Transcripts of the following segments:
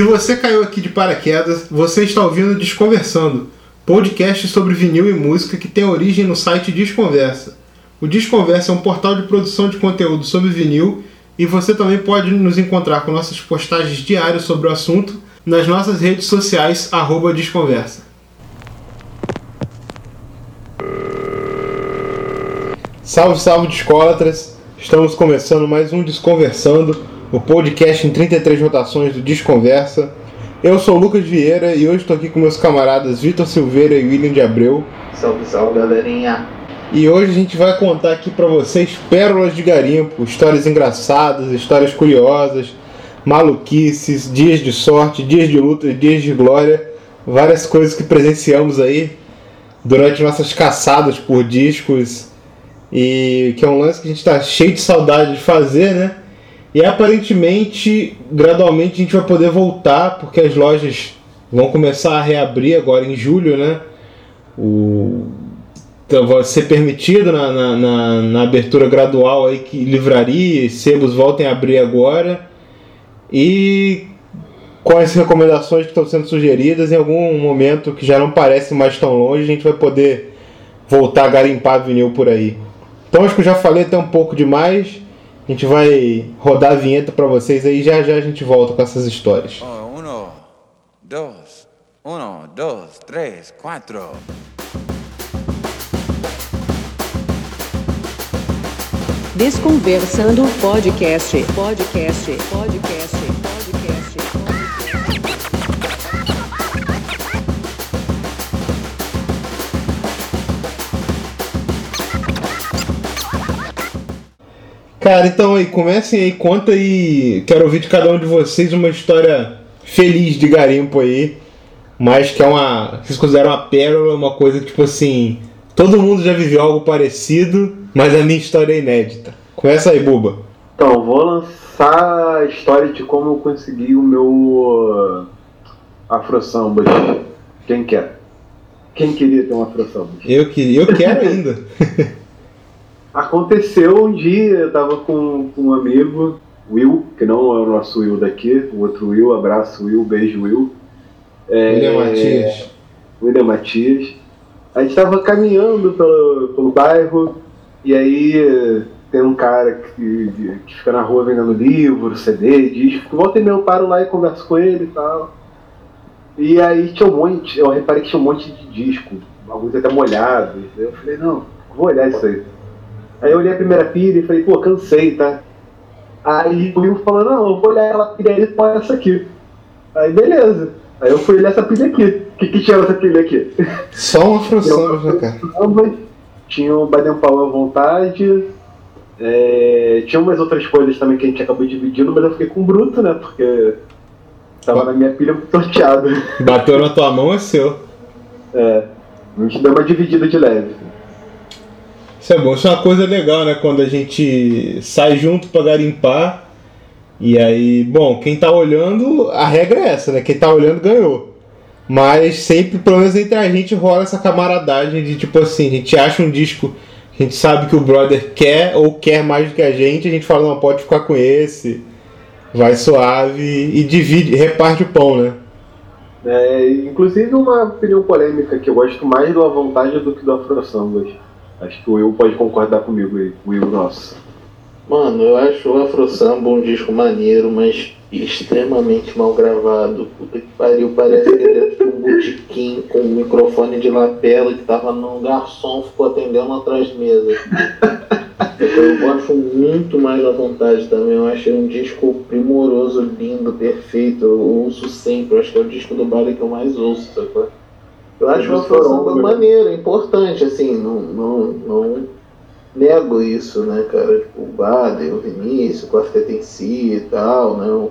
Se você caiu aqui de paraquedas, você está ouvindo Desconversando, podcast sobre vinil e música que tem origem no site Desconversa. O Desconversa é um portal de produção de conteúdo sobre vinil e você também pode nos encontrar com nossas postagens diárias sobre o assunto nas nossas redes sociais, Desconversa. Salve, salve, discólatras! Estamos começando mais um Desconversando, o podcast em 33 rotações do Desconversa. Eu sou o Lucas Vieira e hoje estou aqui com meus camaradas Vitor Silveira e William de Abreu. Salve, salve, galerinha! E hoje a gente vai contar aqui para vocês pérolas de garimpo, histórias engraçadas, histórias curiosas, maluquices, dias de sorte, dias de luta, dias de glória, várias coisas que presenciamos aí durante nossas caçadas por discos e que é um lance que a gente está cheio de saudade de fazer, né? E aparentemente, gradualmente a gente vai poder voltar, porque as lojas vão começar a reabrir agora em julho, né? O... Então, vai ser permitido na, na, na, na abertura gradual aí que livraria e sebos voltem a abrir agora. E com as recomendações que estão sendo sugeridas, em algum momento que já não parece mais tão longe, a gente vai poder voltar a garimpar vinil por aí. Então acho que eu já falei até um pouco demais. A gente vai rodar a vinheta para vocês aí já já a gente volta com essas histórias. Oh, uno, dois, uno, dois, três, quatro. Desconversando podcast, podcast, podcast, podcast. Cara, então aí, comecem aí, conta aí. Quero ouvir de cada um de vocês uma história feliz de garimpo aí. Mas que é uma. Vocês consideram uma pérola, uma coisa que, tipo assim. Todo mundo já viveu algo parecido, mas a minha história é inédita. Começa aí, Buba. Então, vou lançar a história de como eu consegui o meu uh, Afro Samba. Quem quer? Quem queria ter um Afro Samba? Eu, que, eu quero ainda. Aconteceu um dia, eu tava com, com um amigo, Will, que não é o nosso Will daqui, o outro Will, abraço Will, beijo Will. É, William Matias. William Matias. A gente tava caminhando pelo, pelo bairro, e aí eh, tem um cara que, que fica na rua vendendo livro, CD, disco. Volta e meia eu paro lá e converso com ele e tal. E aí tinha um monte, eu reparei que tinha um monte de disco, alguns até molhados. Eu falei, não, vou olhar isso aí. Aí eu olhei a primeira pilha e falei, pô, cansei, tá? Aí o Will falou, não, eu vou olhar ela pilha aí, põe essa aqui. Aí beleza. Aí eu fui olhar essa pilha aqui. O que, que tinha essa pilha aqui? Só uma Afro Samba, né, cara? Tinha o Baden Powell à vontade. é, tinha umas outras coisas também que a gente acabou dividindo, mas eu fiquei com o bruto, né? Porque tava na minha pilha sorteado. Bateu na tua mão, é seu. É, a gente deu uma dividida de leve. Isso é bom, isso é uma coisa legal, né? Quando a gente sai junto pra garimpar. E aí, bom, quem tá olhando, a regra é essa, né? Quem tá olhando ganhou. Mas sempre, pelo menos entre a gente, rola essa camaradagem de tipo assim, a gente acha um disco, a gente sabe que o brother quer ou quer mais do que a gente, a gente fala, não, pode ficar com esse, vai suave e divide, reparte o pão, né? É, inclusive uma opinião polêmica que eu gosto mais do A Vontade do que do Afro Sambas. Acho que o Will pode concordar comigo aí, o Will nosso. Mano, eu acho o Afro Samba um disco maneiro, mas extremamente mal gravado. Puta que pariu, parece que ele é tipo um botequim com um microfone de lapela que tava num garçom, ficou atendendo atrás mesa. Então eu gosto muito mais à vontade também. Eu achei um disco primoroso, lindo, perfeito. Eu ouço sempre. Eu acho que é o disco do baile que eu mais ouço, sacou? Eu acho o Afro Samba maneiro, importante, assim, não, não, não nego isso, né, cara? Tipo, o Baden, o Vinícius, o Quarteto em si e tal, não.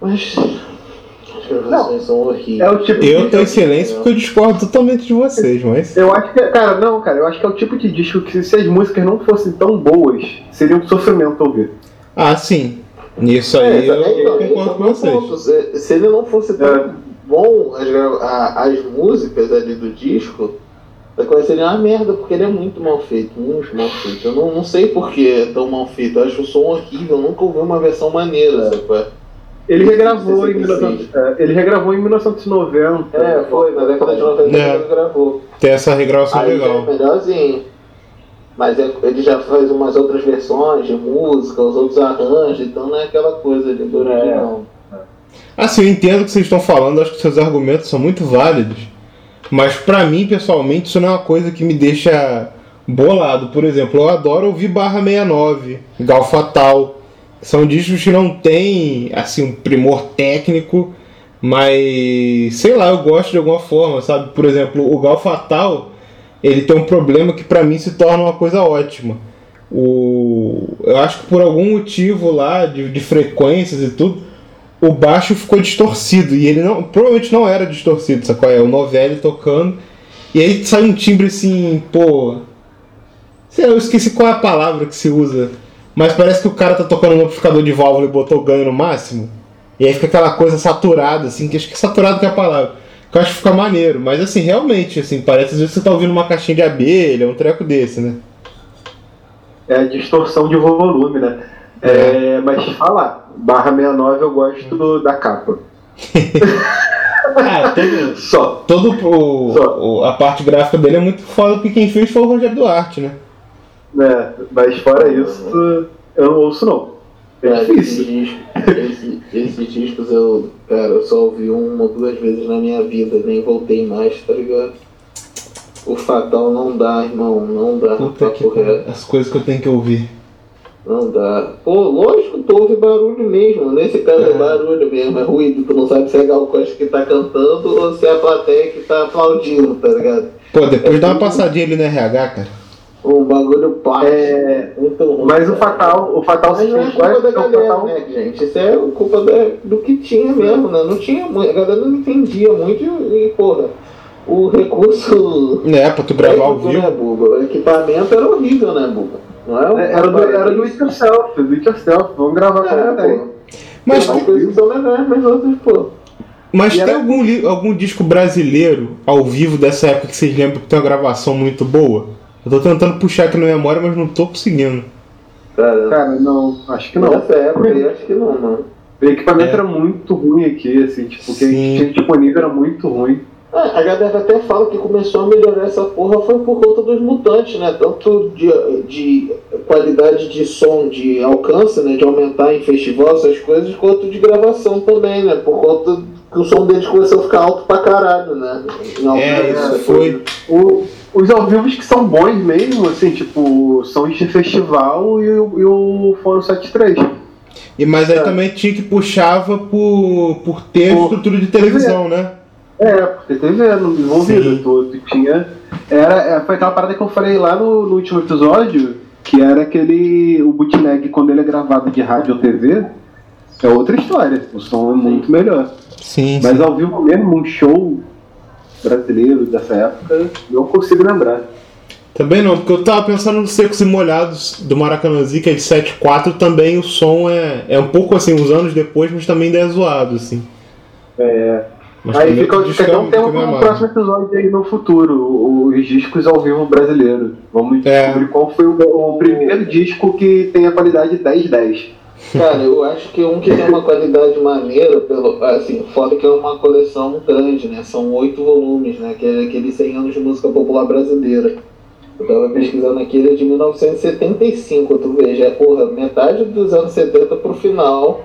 Mas as gravações são horríveis. É o tipo Eu em silêncio porque eu discordo totalmente de vocês, mas. Eu acho que, cara, não, cara, eu acho que é o tipo de disco que se as músicas não fossem tão boas, seria um sofrimento ouvir. Ah, sim. Nisso aí É, eu, também, eu concordo com é vocês. ponto. Se, se ele não fosse tão É. bom, as, a- as músicas ali do disco, a coisa seria uma merda, porque ele é muito mal feito, muito mal feito. Eu não, não sei por que é tão mal feito, eu acho o som horrível, eu nunca ouvi uma versão maneira, sacou? Ele regravou em 66. 1900, é, ele regravou em 1990. É, foi, na década de 90 É. ele gravou. Tem essa regravação Aí já é legal. melhorzinho. Mas é- ele já faz umas outras versões de música, os outros arranjos, então não é aquela coisa do original. Assim, eu entendo o que vocês estão falando, acho que seus argumentos são muito válidos. Mas pra mim, pessoalmente, isso não é uma coisa que me deixa bolado. Por exemplo, eu adoro ouvir Barra 69, Gal Fatal. São discos que não tem, assim, um primor técnico, mas sei lá, eu gosto de alguma forma, sabe? Por exemplo, o Gal Fatal, ele tem um problema que pra mim se torna uma coisa ótima. O, eu acho que por algum motivo lá, de, de frequências e tudo, o baixo ficou distorcido. E ele não, provavelmente não era distorcido, sacou? É o Novelli tocando. E aí sai um timbre assim, pô. Sei lá, eu esqueci qual é a palavra que se usa. Mas parece que o cara tá tocando no amplificador de válvula e botou o ganho no máximo. E aí fica aquela coisa saturada, assim, que acho que é saturado que é a palavra. Que eu acho que fica maneiro. Mas assim, realmente, assim, parece às vezes você tá ouvindo uma caixinha de abelha, um treco desse, né? É distorção de volume, né? É, mas falar, barra 69 eu gosto do- da capa. Ah, todo, Só. todo o, Só. o- a parte gráfica dele é muito foda, porque quem fez foi o Rogério Duarte, né? É, mas fora isso, eu não ouço não. É Cara, difícil. esses, discos, esses, esses discos eu, cara, eu só ouvi uma ou duas vezes na minha vida, nem voltei mais, tá ligado? O Fatal não dá, irmão, não dá. Puta que as coisas que eu tenho que ouvir. Não dá. Pô, lógico, tu ouve barulho mesmo. Nesse caso é, É. barulho mesmo, é ruído. Tu não sabe se é Gal Costa que tá cantando ou se é a plateia que tá aplaudindo, tá ligado? Pô, depois dá uma passadinha ali no RH, cara. Um bagulho plástico. É, muito ruim. mas o. Fatal, o Fatal Mas não é se culpa da é o galera, Fatal. né, gente? Isso é culpa da- do que tinha mesmo, né? Não tinha muito, a galera não entendia muito e, porra, o recurso. É, pra tu gravar ao técnico, Né, vivo. Buba? O equipamento era horrível, né, Buba? Não é É, Era do, era do it yourself, do it yourself. Vamos gravar com É, ele pô. Mas, Tem coisas que são legais, mas outras, pô. mas E tem era- algum, algum disco brasileiro ao vivo dessa época que vocês lembram que tem uma gravação muito boa? Eu tô tentando puxar aqui na memória, mas não tô conseguindo. Cara, Cara, não, acho que não. nessa época aí, acho que não, mano. O equipamento É. era muito ruim aqui, assim, tipo, o que a gente tinha disponível era muito ruim. Ah, a galera até fala que começou a melhorar essa porra foi por conta dos mutantes, né? Tanto de, de qualidade de som, de alcance, né? De aumentar em festival, essas coisas, quanto de gravação também, né? Por conta que o som deles começou a ficar alto pra caralho, né? Algumas É, isso foi. O- os ao vivo que são bons mesmo, assim, tipo, são de festival e, o- e o Foro 73. E, mas aí É. também tinha que puxava por, por ter Por- estrutura de televisão, né? É, porque TV no- envolvido, Sim. tu, tinha. Era, é, foi aquela parada que eu falei lá no, no último episódio, que era aquele. O bootleg quando ele é gravado de rádio ou TV, é outra história. O som é muito melhor. Sim, Mas ao vivo mesmo, um show brasileiro dessa época, não consigo lembrar. Também não, porque eu tava pensando nos secos e molhados do Maracanãzinho, que é de 7.4, também o som é, é um pouco assim, uns anos depois, mas também ainda é zoado, assim. É, Mas aí fica, o disco é- um tema fica para um próximo episódio aí no futuro, o- os discos ao vivo brasileiro. Vamos É. descobrir qual foi o, o primeiro disco que tem a qualidade 10-10. Cara, eu acho que um que tem uma qualidade maneira, pelo, assim, foda que é uma coleção grande, né? São oito volumes, né? Que é aquele 100 anos de música popular brasileira. Eu tava pesquisando aqui, ele é de 1975, tu veja, é porra, metade dos anos 70 pro final,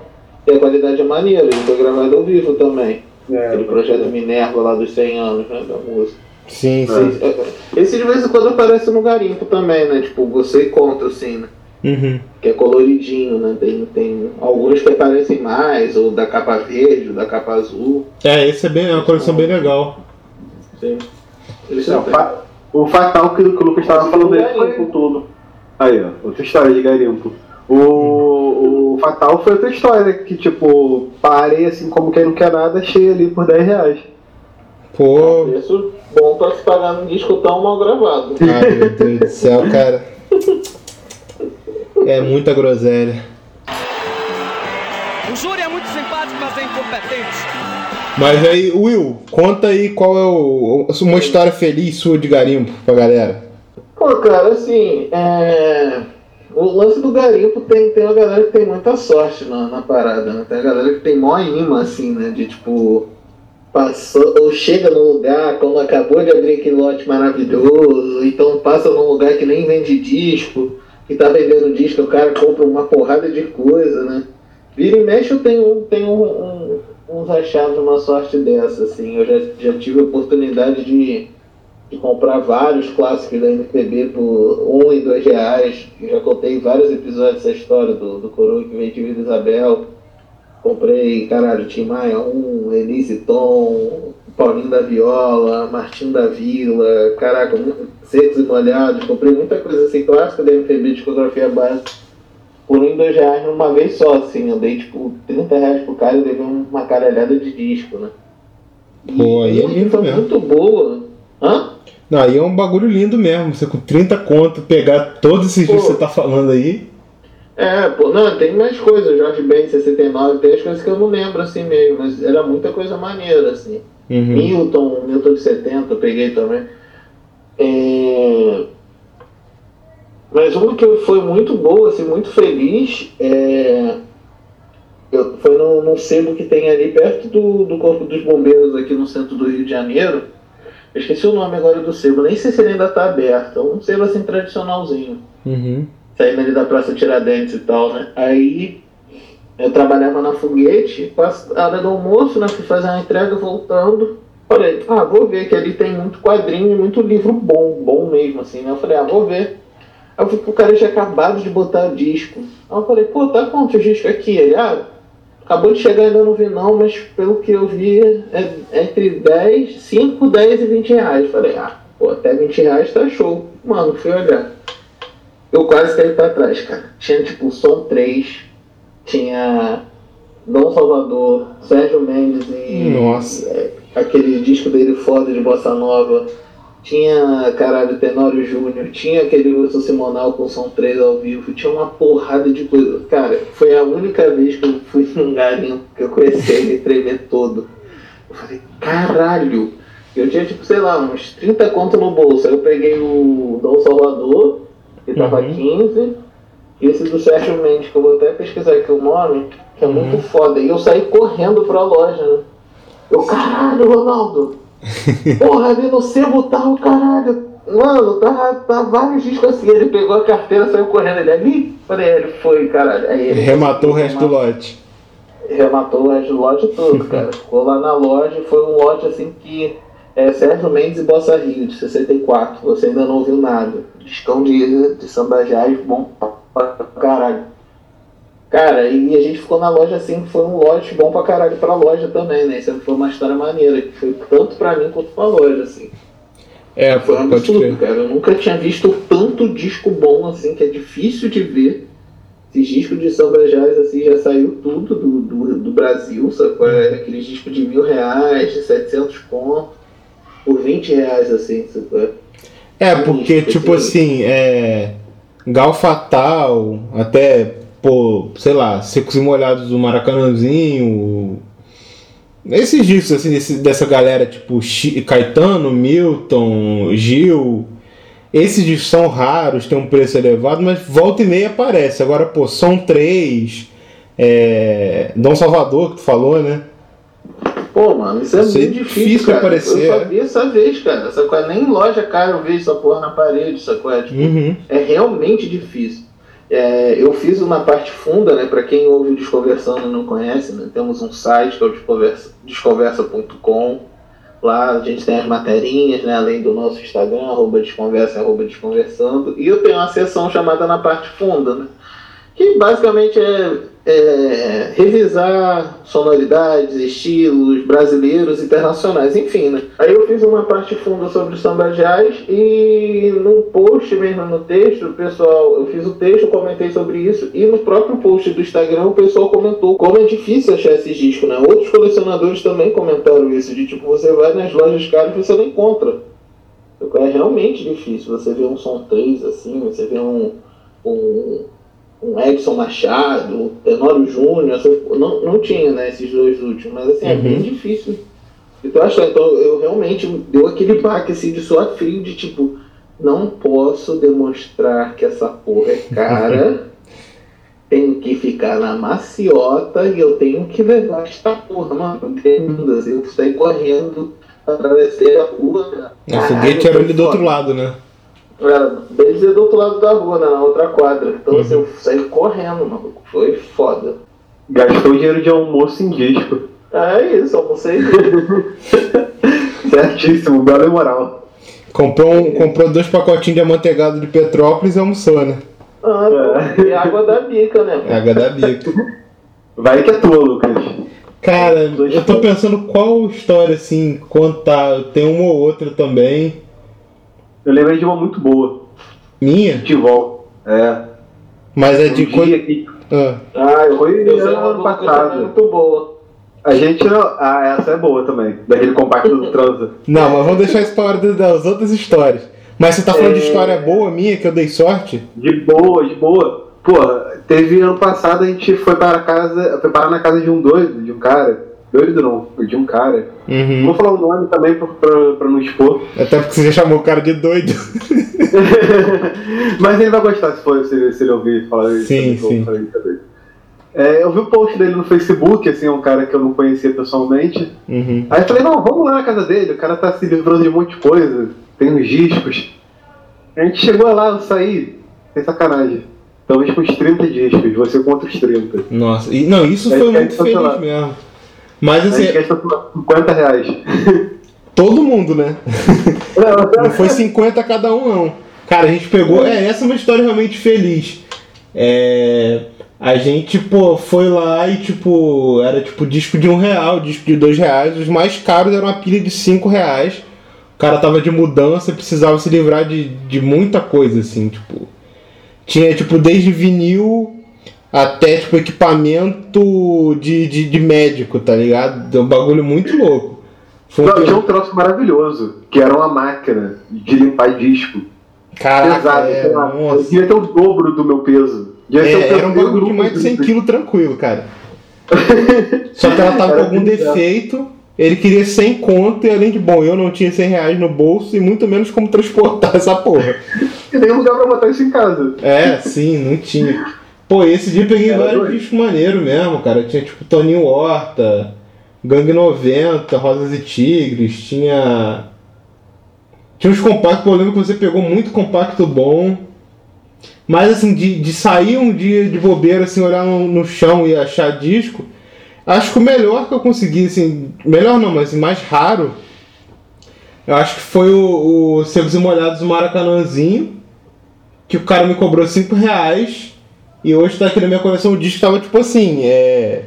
e a qualidade é maneira, ele foi gravado ao vivo também. Aquele projeto Minerva lá dos 100 anos, né, da música. Sim, sim. Esse, esse de vez em quando aparece no garimpo também, né? Tipo, você e contra, assim, né? Uhum. que é coloridinho, né? Tem, tem alguns que aparecem mais, ou da capa verde, ou da capa azul. É, esse é, bem, é uma coleção bem legal. Sim. Não, fa- o fatal que, que o Lucas estava falando aí foi Garimpo tudo. Aí, ó, outra história de garimpo. O, o Fatal foi outra história, que tipo, parei assim como quem não quer nada, achei ali por 10 reais. Pô, Preço bom pra se pagar num disco tão mal gravado. ai meu Deus do céu, cara. É muita groselha. O júri é muito simpático, mas é incompetente. Mas aí, Will, conta aí qual é o, uma história feliz sua de garimpo pra galera. Pô, cara, assim, é... O lance do garimpo tem, tem uma galera que tem muita sorte na, na parada, né? Tem a galera que tem mó imã, assim, né? De tipo. Passou, ou chega num lugar como acabou de abrir aquele lote maravilhoso, então passa num lugar que nem vende disco, que tá vendendo disco, o cara compra uma porrada de coisa, né? Vira e mexe eu tenho, tenho um, um, uns achados, uma sorte dessa, assim. Eu já, já tive a oportunidade de, de comprar vários clássicos da MPB por um e dois reais. Eu já contei vários episódios dessa história do, do Coroa que veio de Vila Isabel. Comprei, caralho, Tim Maia 1, Elise Tom, Paulinho da Viola, Martinho da Vila, caraca, muito- secos e molhados. Comprei muita coisa assim, clássica da MPB, discografia básica por um e dois reais numa vez só, assim. Eu dei tipo 30 reais pro cara e levei uma caralhada de disco, né? E Pô, aí é foi mesmo. muito boa. Hã? Não, aí é um bagulho lindo mesmo. Você com 30 conto pegar todos esses Pô. que você tá falando aí. É, pô, não, tem mais coisas, Jorge Ben 69, tem as coisas que eu não lembro assim mesmo, mas era muita coisa maneira, assim. Uhum. Milton, Milton de 70, eu peguei também. É... Mas uma que foi muito boa, assim, muito feliz, é... eu, foi num, num sebo que tem ali perto do, do Corpo dos Bombeiros, aqui no centro do Rio de Janeiro. Eu esqueci o nome agora do sebo, nem sei se ele ainda está aberto. É um sebo assim tradicionalzinho Uhum. saindo ali da Praça Tiradentes e tal, né? Aí eu trabalhava na foguete, a hora do almoço, né? Fui fazer uma entrega voltando. Falei, ah, vou ver que ali tem muito quadrinho e muito livro bom, bom mesmo, assim, né? Eu falei, ah, vou ver. Aí eu vi que o cara tinha acabado de botar disco. Aí eu falei, pô, tá quantos discos aqui? Ele, ah, acabou de chegar, ainda não vi não, mas pelo que eu vi, é entre 10, 5, 10 e 20 reais. Falei, ah, pô, até 20 reais tá show. Mano, fui olhar. Eu quase caí pra trás, cara. Tinha tipo Som 3, tinha Dom Salvador, Sérgio Mendes e Nossa. é, aquele disco dele foda de Bossa Nova. Tinha, caralho, Tenório Júnior, tinha aquele Wilson Simonal com Som 3 ao vivo, tinha uma porrada de coisa. Cara, foi a única vez que eu fui num garimpo que eu comecei a me tremer todo. Eu falei, caralho! Eu tinha, tipo, sei lá, uns 30 conto no bolso. Aí eu peguei o Dom Salvador, que tava Uhum. 15, e esse do Sérgio Mendes, que eu vou até pesquisar aqui o nome, que é muito foda. E eu saí correndo pra loja, né? Eu, caralho, Ronaldo! Porra, ali no sebo o caralho! Mano, tá, tá vários discos assim. Ele pegou a carteira, saiu correndo. Ele ali? Falei, é, ele foi, caralho. Aí ele Rematou o resto do lote. rematou o resto do lote todo, cara. Ficou lá na loja, foi um lote assim que é Sérgio Mendes e Bossa Rio, de 64. Você ainda não ouviu nada. Discão de, de samba jazz, bom pra caralho. Cara, e a gente ficou na loja assim, foi um lote bom pra caralho pra loja também, né? Isso foi uma história maneira, que foi tanto pra mim quanto pra loja, assim. É, Foi um absurdo, cara. Eu nunca tinha visto tanto disco bom assim, que é difícil de ver. Esses discos de samba jazz assim já saiu tudo do, do, do Brasil, sacou? É aqueles discos de mil reais, de 700 conto, por 20 reais assim, sacou? É, porque, tipo assim, é. Gal Fatal, até, pô, sei lá, Secos e Molhados do Maracanãzinho. Esses discos, assim, desse- dessa galera, tipo, Caetano, Milton, Gil. Esses discos são raros, tem um preço elevado, mas volta e meia aparece. Agora, pô, Som 3, é, Dom Salvador, que tu falou, né? Pô, mano, isso é Isso é muito difícil, difícil cara. aparecer, eu só é. vi essa vez, cara. Sacou? Nem em loja cara eu vi essa porra na parede, sacou? É, tipo, Uhum. é realmente difícil. É, eu fiz uma parte funda, né? Para quem ouve o Desconversando e não conhece, né, temos um site que é o desconversa- desconversa.com. Lá a gente tem as materinhas, né? Além do nosso Instagram, arroba desconversa, arroba desconversando. E eu tenho uma seção chamada na parte funda, né? Que basicamente é, é revisar sonoridades, estilos brasileiros, internacionais, enfim, né? Aí eu fiz uma parte funda sobre o samba jazz e no post mesmo, no texto, o pessoal, eu fiz o texto, comentei sobre isso e no próprio post do Instagram o pessoal comentou como é difícil achar esses discos, né? Outros colecionadores também comentaram isso, de tipo, você vai nas lojas caras e você não encontra. É realmente difícil você ver um som 3 assim, você vê um, um, um Edson Machado, Tenório Júnior, não, não tinha, né, esses dois últimos, mas assim, é Uhum. bem difícil. Então, acho, então eu realmente deu aquele baque assim de suor frio de tipo, não posso demonstrar que essa porra é cara. tenho que ficar na maciota e eu tenho que levar esta porra, mano. Tremendo, assim, eu saí correndo, atravessei a rua. O foguete era ali do outro lado, né? Bem dizer do outro lado da rua, né, na outra quadra. Então assim, eu saí correndo, mano. Foi foda. Gastou dinheiro de almoço em disco. É isso, almocei. Certíssimo, bela e moral. Comprou, um- comprou dois pacotinhos de amanteigado de Petrópolis e almoçou, né? Ah, pô, e água da bica, né? Água da bica. Vai que é tua, Lucas. Cara, eu tô pensando qual história, assim, contar. Tem uma ou outra também. Eu lembrei de uma muito boa. Minha? De volta. É. Mas é Um de dia quando. que Ah, Ah, eu, Foi eu ano boa, passado. que é muito boa. a gente não. Ah, essa é boa também. Daquele compacto do transa. Não, mas vamos deixar pra hora das outras histórias. Mas você tá falando de É. história boa minha, que eu dei sorte? De boa, de boa. Porra, teve ano passado a gente foi para casa. Foi parar na casa de um doido, de um cara. Doido não, de um cara. Uhum. Vou falar o nome também pra, pra, pra não expor. Até porque você já chamou o cara de doido. Mas ele vai gostar se, for, se, se ele ouvir falar isso. Sim, sim. também. É, eu vi o post dele no Facebook, assim, é um cara que eu não conhecia pessoalmente. Uhum. Aí eu falei, não, vamos lá na casa dele, o cara tá se livrando de um monte de coisa, tem uns discos. A gente chegou lá, eu saí, sem sacanagem. Talvez com uns 30 discos, você contra os 30. Nossa, e, não, isso Aí foi muito feliz mesmo. Mas A assim, gente gastou 50 reais. todo mundo, né? Não foi 50 cada um, não. Cara, a gente pegou. É, essa é uma história realmente feliz. É. A gente, pô, foi lá e, tipo, era tipo disco de um real, disco de dois reais. Os mais caros eram uma pilha de cinco reais. O cara tava de mudança, precisava se livrar de, de muita coisa, assim, tipo. Tinha, tipo, desde vinil até, tipo, equipamento de, de, de médico, tá ligado? É um bagulho muito louco. Foi um Não, tinha um troço maravilhoso, que era uma máquina de limpar disco. Caraca, Pesado, é, sei lá. Nossa. devia ter o dobro do meu peso. Devia ter o É, era um bagulho de mais de 100 de- kg tranquilo, cara. Só que ela tava com Era algum bizarro. defeito, ele queria 100 conto e além de bom, eu não tinha 100 reais no bolso e muito menos como transportar essa porra. E nem lugar pra botar isso em casa. É, sim, não tinha. Pô, esse dia eu peguei Era vários doido. discos maneiros mesmo, cara. Tinha tipo Toninho Horta, Gangue 90, Rosas e Tigres, tinha. Tinha uns compactos, eu lembro que você pegou muito compacto bom. Mas assim, de, de sair um dia de bobeira, assim, olhar no, no chão e achar disco, acho que o melhor que eu consegui, assim, melhor não, mas mais raro, eu acho que foi o, o Secos e Molhados do Maracanãzinho, que o cara me cobrou 5 reais, e hoje tá aqui na minha coleção o disco tava tipo assim, é.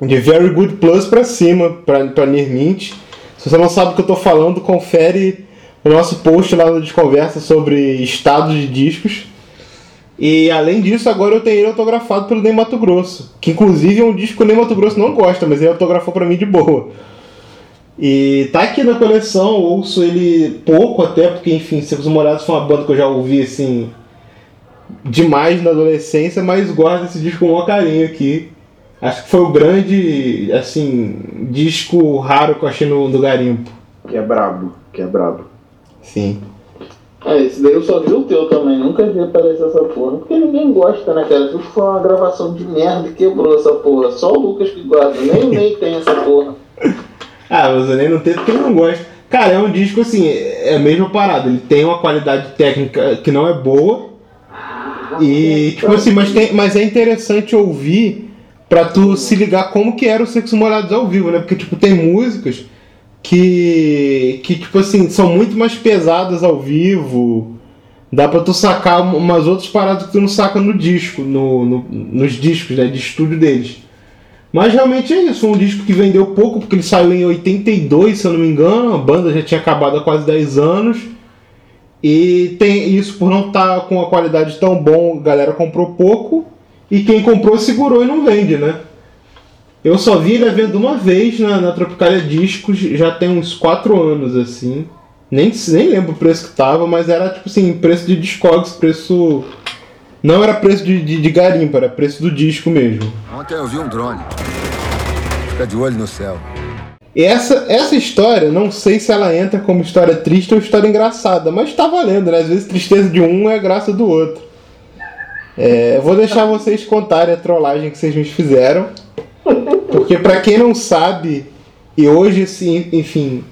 De Very Good Plus pra cima, pra, pra Near Mint. Se você não sabe o que eu tô falando, confere o nosso post lá no Desconversa sobre estado de discos. E além disso, agora eu tenho ele autografado pelo Ney Mato Grosso. Que inclusive é um disco que o Ney Mato Grosso não gosta, mas ele autografou pra mim de boa. E tá aqui na coleção, ouço ele pouco até, porque enfim, Secos Molhados foi uma banda que eu já ouvi assim demais na adolescência, mas guardo esse disco com o maior carinho aqui. Acho que foi o grande, assim, disco raro que eu achei no, no garimpo. Que é brabo, que é brabo. Sim. Ah, esse daí eu só vi o teu também, nunca vi aparecer essa porra. Porque ninguém gosta, né, cara? Isso foi uma gravação de merda e quebrou essa porra. Só o Lucas que gosta, nem o Ney tem essa porra. Ah, mas eu nem não tenho porque ele não gosta. Cara, é um disco assim, é a mesma parada. Ele tem uma qualidade técnica que não é boa. E, tipo assim, mas, tem, mas é interessante ouvir pra tu se ligar como que era o Sexo Molhados ao vivo, né? Porque, tipo, tem músicas que, que tipo assim, são muito mais pesadas ao vivo. Dá pra tu sacar umas outras paradas que tu não saca no disco, no, no- nos discos né, de estúdio deles. Mas realmente é isso, um disco que vendeu pouco, porque ele saiu em 82, se eu não me engano, a banda já tinha acabado há quase 10 anos. E tem isso por não estar com a qualidade tão bom, a galera comprou pouco. E quem comprou segurou e não vende, né? Eu só vi ele à venda uma vez na, na Tropicalia Discos, já tem uns 4 anos assim. Nem, nem lembro o preço que tava, mas era tipo assim, preço de Discogs, preço. Não era preço de, de, de era preço do disco mesmo. Ontem eu vi um drone. Fica de olho no céu. Essa, essa história, não sei se ela entra como história triste ou história engraçada, mas tá valendo, né? Às vezes tristeza de um é graça do outro. É, vou deixar vocês contarem a trollagem que vocês me fizeram. Porque pra quem não sabe, e hoje, assim, enfim,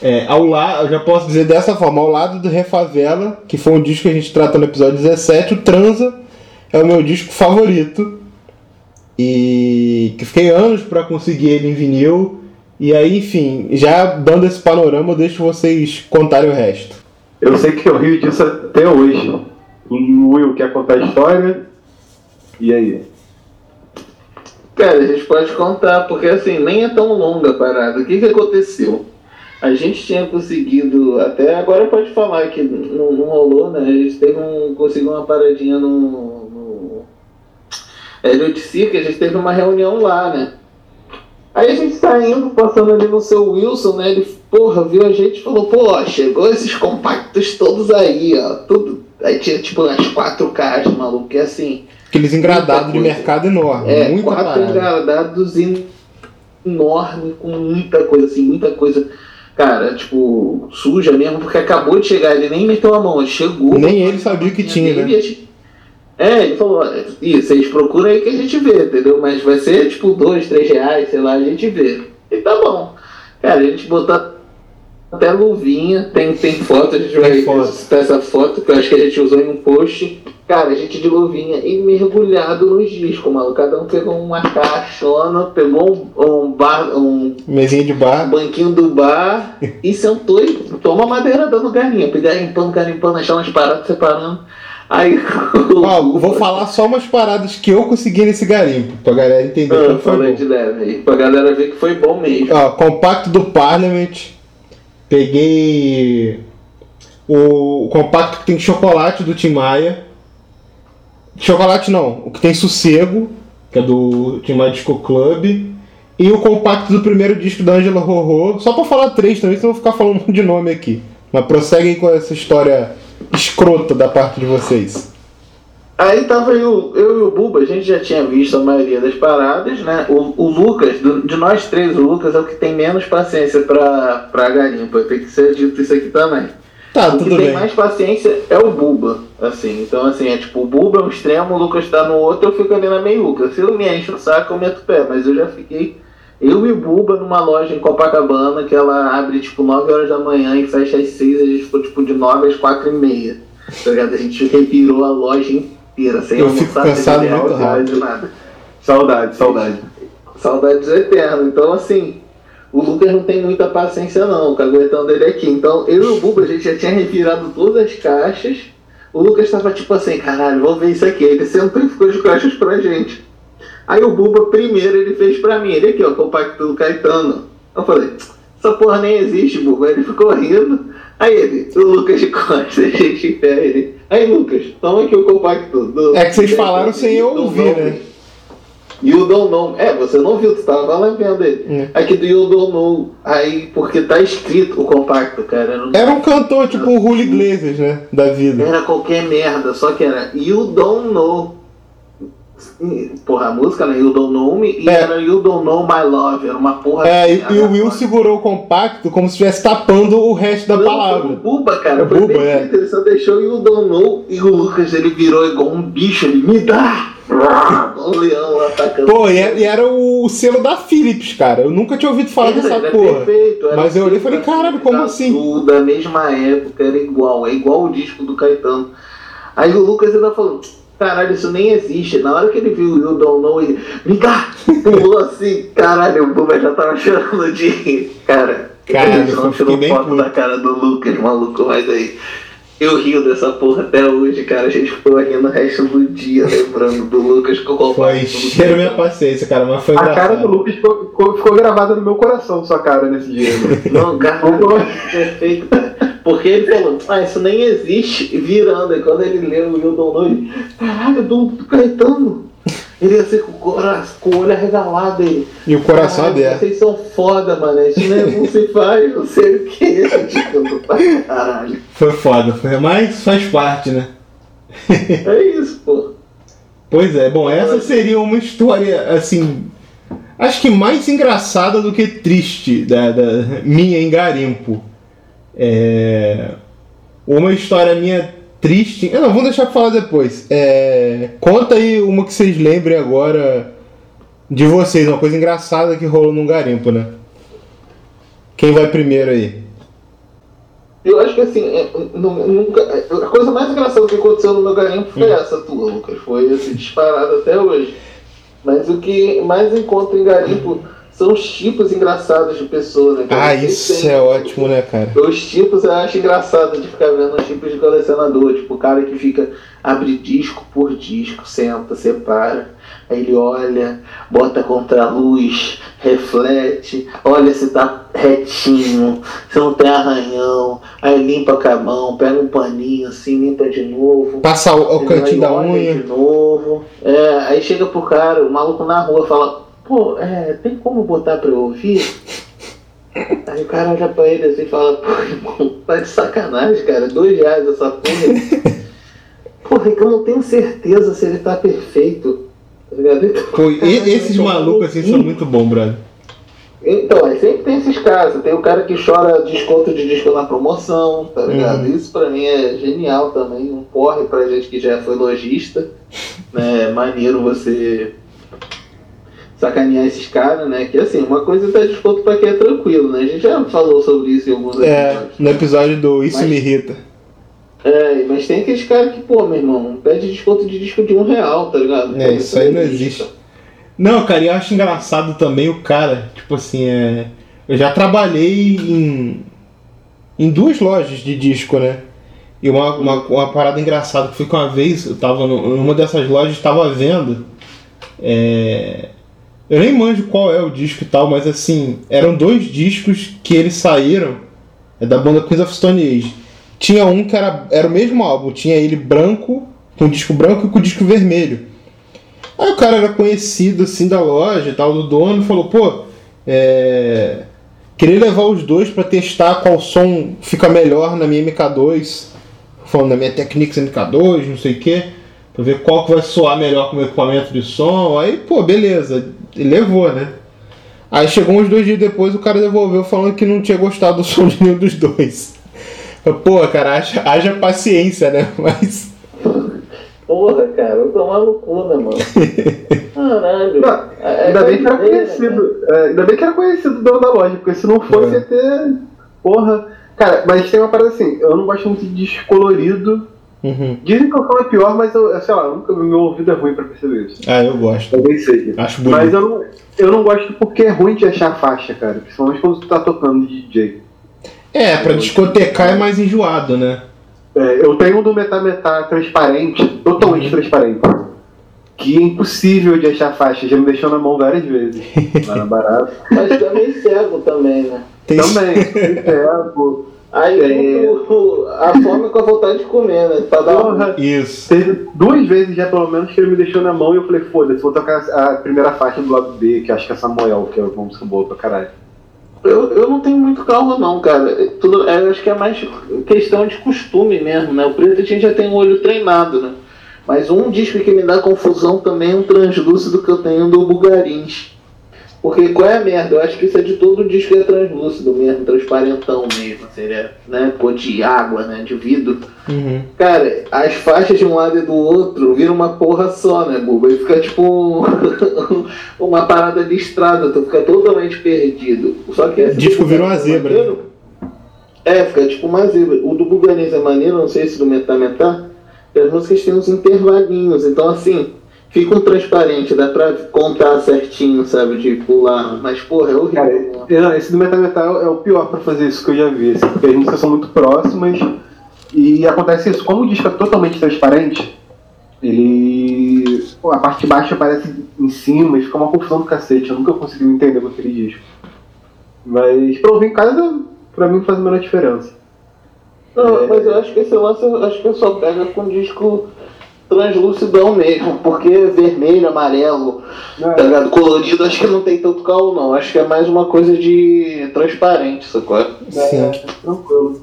é, ao lado, eu já posso dizer dessa forma, ao lado do Refavela, que foi um disco que a gente tratou no episódio 17, o Transa é o meu disco favorito. E que fiquei anos para conseguir ele em vinil. E aí, enfim, já dando esse panorama, eu deixo vocês contarem o resto. Eu sei que eu rio disso até hoje. O Will quer contar a história? E aí? Cara, a gente pode contar, porque assim, nem é tão longa a parada. O que, que aconteceu? A gente tinha conseguido, até agora pode falar que não, não rolou, né? A gente teve um, conseguiu uma paradinha no, no Elliot Cirque, a gente teve uma reunião lá, né? Aí a gente tá indo, passando ali no seu Wilson, né? Ele, porra, viu a gente e falou, pô, chegou esses compactos todos aí, ó. Tudo. Aí tinha tipo umas quatro caixas, maluco, que assim. Aqueles engradados de mercado enorme. É, muita quatro parada. engradados en- enorme, com muita coisa, assim, muita coisa, cara, tipo, suja mesmo, porque acabou de chegar, ele nem meteu a mão, ele chegou. Nem ele sabia o que tinha, né? É, ele falou, "Ih, vocês procuram aí que a gente vê, entendeu? Mas vai ser tipo dois, três reais, sei lá, a gente vê. E tá bom. Cara, a gente botou até luvinha, tem, tem foto, a gente vai citar essa foto que eu acho que a gente usou em um post. Cara, a gente de luvinha e mergulhado nos discos, mano. Cada um pegou uma caixona, pegou um, um, bar, um Mesinha de bar. banquinho do bar e sentou e toma madeira dando. E garimpando, garimpando, achando umas paradas separando. Aí. Ó, vou falar só umas paradas que eu consegui nesse garimpo, pra galera entender Ah, como foi falei bom. de leve pra galera ver que foi bom mesmo. Ó, compacto do Parliament. Peguei o, compacto que tem chocolate do Tim Maia. Chocolate não, o que tem sossego, que é do Tim Maia Disco Club. E o compacto do primeiro disco da Angela Rorô. Só pra falar três também, senão eu vou ficar falando um monte de nome aqui. Mas prosseguem com essa história escrota da parte de vocês. Aí tava eu, eu e o Buba, a gente já tinha visto a maioria das paradas, né? O, o Lucas, do- de nós três, o Lucas é o que tem menos paciência pra, pra garimpa. Tem que ser dito isso aqui também. Tá, o que tem bem. mais paciência é o Buba, assim. Então, assim, é tipo, o Buba é um extremo, o Lucas tá no outro, eu fico ali na meiuca. Se eu me enche o saco, eu meto o pé. Mas eu já fiquei, eu e o Buba, numa loja em Copacabana, que ela abre, tipo, 9 horas da manhã e fecha às 6, a gente ficou, tipo, de 9 às 4 e meia. Tá ligado? A gente revirou a loja inteira, sem Eu fico almoçar, sem cansado muito rápido. de nada. Saudade, saudade. Saudades eternas. Então, assim, o Lucas não tem muita paciência, não, caguetando ele aqui. Então, eu e o Buba, a gente já tinha revirado todas as caixas. O Lucas tava tipo assim, caralho, vamos ver isso aqui. Aí Ele sentou e ficou de caixas pra gente. Aí o Buba, primeiro, ele fez pra mim. Ele aqui, ó, compacto do Caetano. Eu falei, essa porra nem existe, Buba. Ele ficou rindo. Aí ele, o Lucas de costas, a gente em pé, ele. Aí, Lucas, toma aqui o compacto do. É que vocês falaram sem eu ouvir, né? You don't know. É, você não viu, tu tava lá vendo ele. É. Aqui do You don't know. Aí, porque tá escrito o compacto, cara. Não- Era um cantor, tipo um Julio Iglesias, né? Da vida. Era qualquer merda, só que era You don't know. Porra, a música, né? You don't know me. E É. era You don't know my love. Era uma porra. É, e, assim, e o Will segurou o compacto como se estivesse tapando o resto da Não, Foi palavra. Buba, cara. É foi Buba, bem é. Ele só deixou You don't know. E o Lucas, ele virou igual um bicho. Ele me dá. o leão atacando. Pô, e era, e era o selo da Philips, cara. Eu nunca tinha ouvido falar Era, dessa era porra. perfeito, era Mas eu olhei e falei, assim, caralho, como assim? do- Da mesma época, era igual, é igual o disco do Caetano. Aí o Lucas ainda falou, caralho, isso nem existe. Na hora que ele viu o You Don't Know, ele, me dá! Pulou assim, caralho, o Buba já tava chorando de rir. Cara, Caralho, ele não tirou foto puto. da cara do Lucas, maluco, mas aí... Eu rio dessa porra até hoje, cara. A gente ficou rindo o resto do dia, lembrando do Lucas com o Foi cheiro minha paciência, cara, mas foi A cara do engraçado. Lucas ficou, ficou, ficou gravada no meu coração, sua cara, nesse dia. Não, cara, perfeito, cara. Porque ele falou, ah, isso nem existe, virando. E quando ele leu o Hildon Know, ele, caralho, do, do Caetano. Ele ia ser com o, coração, com o olho arregalado. Ele, E o coração "Caralho, aberto. Vocês são foda, mano. Isso não, não se faz, não sei o que. Caralho. Foi foda, mas faz parte, né? É isso, pô. Pois é, bom, essa seria uma história, assim, acho que mais engraçada do que triste da, da minha em garimpo. É, uma história minha triste. Eu não, vamos deixar pra falar depois. É, conta aí uma que vocês lembrem agora de vocês, uma coisa engraçada que rolou num garimpo, né? Quem vai primeiro aí? Eu acho que assim, é, nu- nunca, a coisa mais engraçada que aconteceu no meu garimpo foi essa tua, Lucas. Foi assim, disparado até hoje. Mas o que mais encontro em garimpo são os tipos engraçados de pessoa, né? cara? Ah, isso tem- é ótimo, né, cara? Os tipos eu acho engraçado de ficar vendo os tipos de colecionador. Tipo, o cara que fica, abre disco por disco, senta, separa. Aí ele olha, bota contra a luz, reflete, olha se tá retinho, se não tem arranhão. Aí limpa com a mão, pega um paninho assim, limpa de novo. Passa o, o cantinho da unha. De novo. É, aí chega pro cara, o maluco na rua fala, pô, é, tem como botar pra eu ouvir? Aí o cara olha pra ele assim e fala, pô, irmão, tá de sacanagem, cara, dois reais essa porra. Porra, é que eu não tenho certeza se ele tá perfeito. Tá ligado? Então, Pô, cara, esses malucos assim são muito bons, brother. Então, aí sempre tem esses casos. Tem o cara que chora desconto de disco na promoção, tá ligado? Uhum. Isso pra mim é genial também. Um porre pra gente que já foi lojista. Né? Maneiro você sacanear esses caras, né? Que assim, uma coisa dar desconto pra quem é tranquilo, né? A gente já falou sobre isso em alguns É, episódios. no episódio do Isso Mas- Me Irrita. É, mas tem aqueles caras que, pô, meu irmão, pede desconto de disco de um real, tá ligado? É, Pô, isso aí não existe. Não, cara, eu acho engraçado também o cara, tipo assim, é. Eu já trabalhei em. em duas lojas de disco, né? E uma, uma, uma parada engraçada que foi que uma vez eu tava numa dessas lojas, tava vendo. é, eu nem manjo qual é o disco e tal, mas assim, eram dois discos que eles saíram é da banda Queens of Stone Age. Tinha um que era, era o mesmo álbum, tinha ele branco, com o disco branco e com o disco vermelho. Aí o cara era conhecido assim da loja e tal, do dono, falou, pô, é... queria levar os dois pra testar qual som fica melhor na minha MK2, falando da minha Technics MK2, não sei o que, pra ver qual que vai soar melhor com o equipamento de som. Aí, pô, beleza, ele levou, né? Aí chegou uns dois dias depois, o cara devolveu falando que não tinha gostado do som de nenhum dos dois. Pô, cara, haja, haja paciência, né? Mas. Porra, cara, eu no cu, né, mano? Caralho. Não, É- Ainda é bem que era conhecido. é, ainda bem que era conhecido o dono da loja, porque se não fosse É. ia ter. Porra. Cara, mas tem uma parada assim, eu não gosto muito de disco colorido. Uhum. Dizem que o som é pior, mas eu, eu sei lá, nunca, meu ouvido é ruim pra perceber isso. Ah, eu gosto. Talvez seja. Acho bonito. Mas eu não, eu não gosto porque é ruim de achar faixa, cara. Principalmente quando tu tá tocando de DJ. É, pra discotecar é mais enjoado, né? É, eu tenho um do Metametá transparente, totalmente transparente. Que é impossível de achar faixa, já me deixou na mão várias vezes. Lá na barata. Mas é meio cego também, né? Tem Também, tempo. Aí É. o- a fome com a vontade de comer, né? Pra dar um... Porra, Isso. teve duas vezes já pelo menos que ele me deixou na mão e eu falei, foda-se, vou tocar a primeira faixa do lado B, que acho que é Samuel, que é uma música boa pra caralho. Eu, eu não tenho muito calma não, cara. É Tudo, eu acho que é mais questão de costume mesmo, né? O preto a gente já tem o olho treinado, né? Mas um disco que me dá confusão também é um translúcido que eu tenho do Bugarins. Porque qual é a merda? Eu acho que isso é de todo disco que é translúcido mesmo, transparentão mesmo, assim, né? né? Cor de água, né? De vidro. Uhum. Cara, as faixas de um lado e do outro viram uma porra só, né, Buba? E fica tipo um- uma parada listrada, tu fica totalmente perdido. Só que esse Disco do virou uma é zebra, maneiro. É, fica tipo uma zebra. O do Bugarins é maneiro, não sei se do Metá Metá, que as músicas têm uns intervalinhos, então assim, fica um transparente, dá pra contar certinho, sabe, de pular. Mas porra, é horrível. Cara, é- não, esse do Metal Metal é o pior pra fazer isso que eu já vi, assim, porque as músicas são muito próximas e acontece isso, como o disco é totalmente transparente, ele. pô, a parte de baixo aparece em cima e fica uma confusão do cacete, eu nunca consegui entender com aquele disco. Mas pra ouvir em casa, pra mim faz a menor diferença. Não, É. mas eu acho que esse lance eu acho que só pega com disco translúcidão mesmo, porque vermelho, amarelo, tá ligado? Colorido, acho que não tem tanto calor não. Acho que é mais uma coisa de transparente, sacou? Sim. É, tranquilo.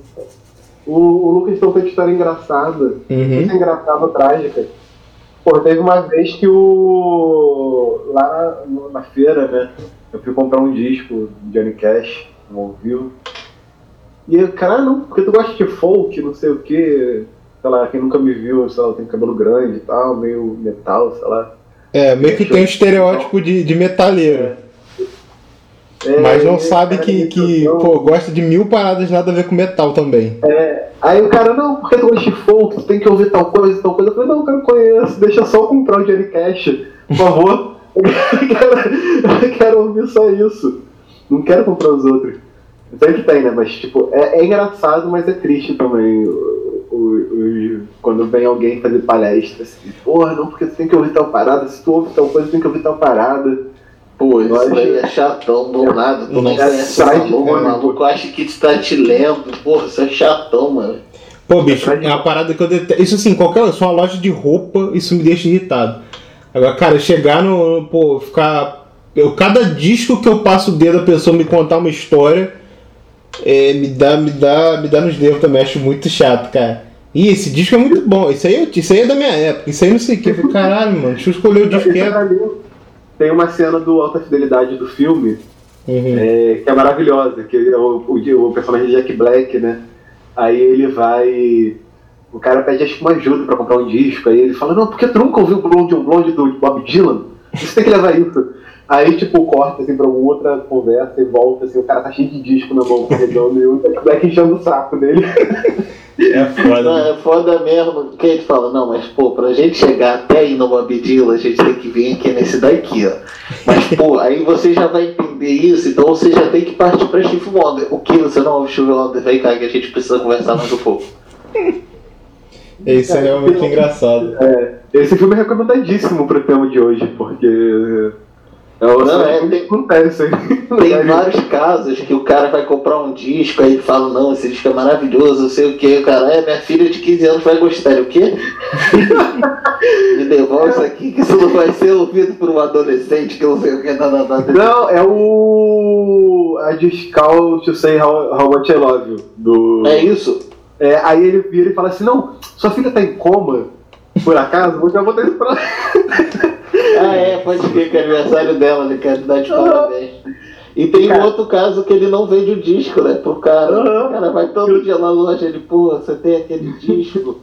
O, o Lucas então fez história engraçada. Uhum. Muito engraçada, trágica. Pô, teve uma vez que o. lá na, na feira, né? Eu fui comprar um disco de Johnny Cash, um ao vivo. E eu, cara, não, porque tu gosta de folk, não sei o que. Sei lá, quem nunca me viu, sei lá, eu tenho cabelo grande e tal, meio metal, sei lá. É, meio que tem um estereótipo de, de metaleiro. É, Mas não e, sabe cara, que, que então- pô, gosta de mil paradas nada a ver com metal também. É, aí o cara, não, porque tu gosta de folk, tu tem que ouvir tal coisa, tal coisa. Eu falei, não, cara, eu conheço, deixa eu só comprar o Johnny Cash, por favor. eu, quero, eu quero ouvir só isso. Não quero comprar os outros. Sempre tem, né? Mas, tipo, é, é engraçado, mas é triste também. O, o- o- quando vem alguém fazer palestra assim, porra, não, porque tu tem que ouvir tal parada, se tu ouve tal coisa, tem que ouvir tal parada. Pô, isso Lógico. daí é chatão do nada. Tu nem Nossa, conhece o maluco, o fone, maluco acha que tu tá te lendo. Porra, isso é chatão, mano. Pô, bicho, é uma parada que eu detesto. Isso assim, qualquer. Eu sou uma loja de roupa, isso me deixa irritado. Agora, cara, chegar no. Pô, ficar. Eu, cada disco que eu passo o dedo a pessoa me contar uma história. É, me dá, me dá, me dá nos nervos também, acho muito chato, cara. Ih, esse disco é muito bom. Isso aí, isso aí é da minha época. Isso aí não sei o que. Eu falei, caralho, mano, deixa eu escolher o disco que é. Tem uma cena do Alta Fidelidade do filme Uhum. é, que é maravilhosa, que é o, o, o personagem de Jack Black, né? Aí ele vai. O cara pede acho uma ajuda pra comprar um disco, aí ele fala, não, porque tu nunca ouviu o Blonde on Blonde do Bob Dylan? Você tem que levar isso. Aí, tipo, corta assim pra uma outra conversa e volta, assim, o cara tá cheio de disco na mão, carregando, e o Jack Black enchendo o saco dele. É foda. Não, é foda mesmo. Que ele fala, não, mas pô, pra gente chegar até aí no Bob Dylan, a gente tem que vir aqui nesse daqui, ó. Mas, pô, aí você já vai entender isso, então você já tem que partir pra Steve Wonder. O que você não ouve Steve Wonder? Vem cá que a gente precisa conversar mais um pouco. É, Isso é realmente engraçado. É, esse filme é recomendadíssimo pro tema de hoje, porque. É o Não, é, que tem- acontece. Tem vários casos que o cara vai comprar um disco, aí ele fala, não, esse disco é maravilhoso, não sei o que, o cara, é, minha filha de 15 anos vai gostar, o quê? Me devolve isso aqui, que isso não vai ser ouvido por um adolescente, que não sei o que, nada, nada. Não, é o. A Discal to Say How, How Much I Love You. Do... É isso? É, aí ele vira e fala assim: Não, sua filha tá em coma, por acaso? Vou já botar isso pra. Ah, é, pode crer que é aniversário dela, ele quer dar de parabéns. E tem um Cara. outro caso que ele não vende o disco, né, pro cara. Aham. O cara vai todo dia na loja, ele, pô, você tem aquele disco.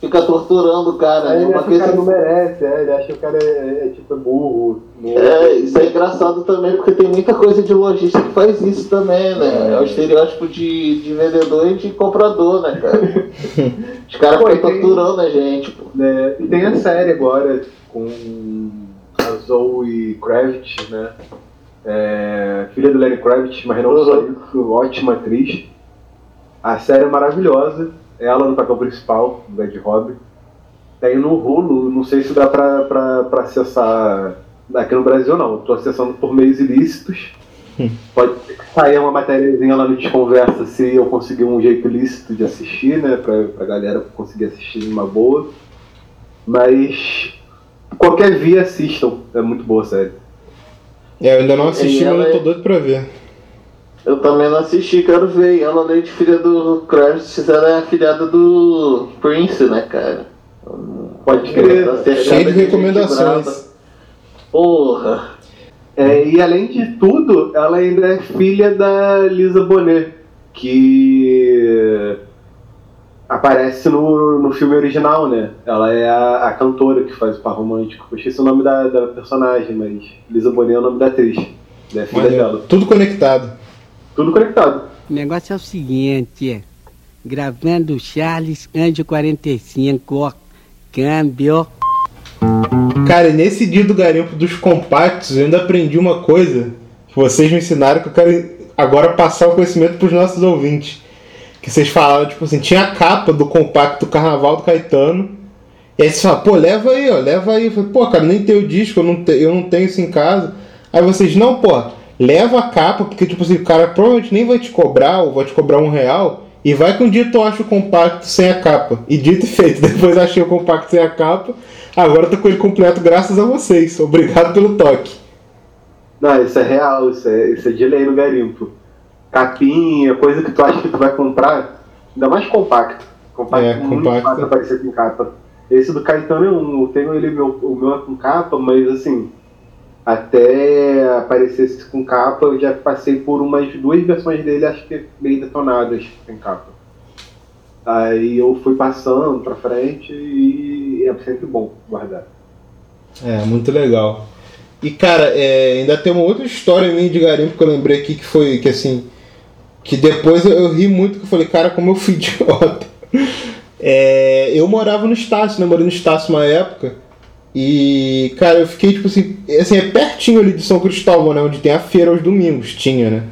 Fica torturando o cara, Aí né? ele acha que o cara não merece, é, ele acha que o cara é, é, tipo é burro. não- É, isso é engraçado também, porque tem muita coisa de lojista que faz isso também, né? É o estereótipo de, de vendedor e de comprador, né, cara? Os caras ficam tem- torturando a gente, pô. né? E tem a série agora com Zoe Kravitz, né? É, filha do Lenny Kravitz, mas não só isso, ótima atriz. A série é maravilhosa, ela no papel principal, do Ed Hobby. Tem no Hulu, não sei se dá pra, pra, pra acessar aqui no Brasil não, tô acessando por meios ilícitos. Pode sair uma matériazinha lá no Desconversa se eu conseguir um jeito ilícito de assistir, né? Pra, pra galera conseguir assistir numa boa. Mas qualquer via assistam, é muito boa a série. É, eu ainda não assisti, mas eu tô é- doido pra ver. Eu também não assisti, quero ver. Ela, além de filha do Kravitz, ela é a filhada do Prince, né, cara? Pode crer. Tá cercada Cheio de recomendações. Porra. É, e além de tudo, ela ainda é filha da Lisa Bonet, que aparece no, no filme original, né? Ela é a, a cantora que faz o par romântico. Eu esqueci o nome da, da personagem, mas Lisa Bonet é o nome da atriz. É filha dela. Tudo conectado. Tudo conectado. O negócio é o seguinte, é, gravando Charles Anjo 45, ó, câmbio. Cara, e nesse dia do garimpo dos compactos, eu ainda aprendi uma coisa que vocês me ensinaram que eu quero agora passar o conhecimento pros nossos ouvintes. Que vocês falaram, tipo assim, tinha a capa do compacto Carnaval do Caetano. E aí você fala, pô, leva aí, ó, leva aí. Eu falei, pô, cara, nem tem o disco, eu não, te- eu não tenho isso em casa. Aí vocês, não, pô, leva a capa, porque tipo assim, o cara provavelmente nem vai te cobrar, ou vai te cobrar um real. E vai que um dia tu acha o compacto sem a capa. E dito e feito, depois achei o compacto sem a capa. Agora tô com ele completo graças a vocês. Obrigado pelo toque. Não, isso é real, isso é, isso é de lei no garimpo. Capinha, coisa que tu acha que tu vai comprar, ainda mais compacto. Compacto É, é muito compacto. fácil aparecer com capa. Esse do Caetano é um, eu tenho ele, meu, o meu é com capa, mas assim, até aparecer esse com capa, eu já passei por umas duas versões dele, acho que meio detonadas sem capa. Aí eu fui passando pra frente e é sempre bom guardar. É, muito legal. E cara, é, ainda tem uma outra história minha de garimpo que eu lembrei aqui que foi que assim. Que depois eu, eu ri muito que eu falei, cara, como eu fui idiota. É, eu morava no Estácio, né? Morei no Estácio uma época. E, cara, eu fiquei, tipo assim, assim, é pertinho ali de São Cristóvão, né? Onde tem a feira aos domingos, tinha, né?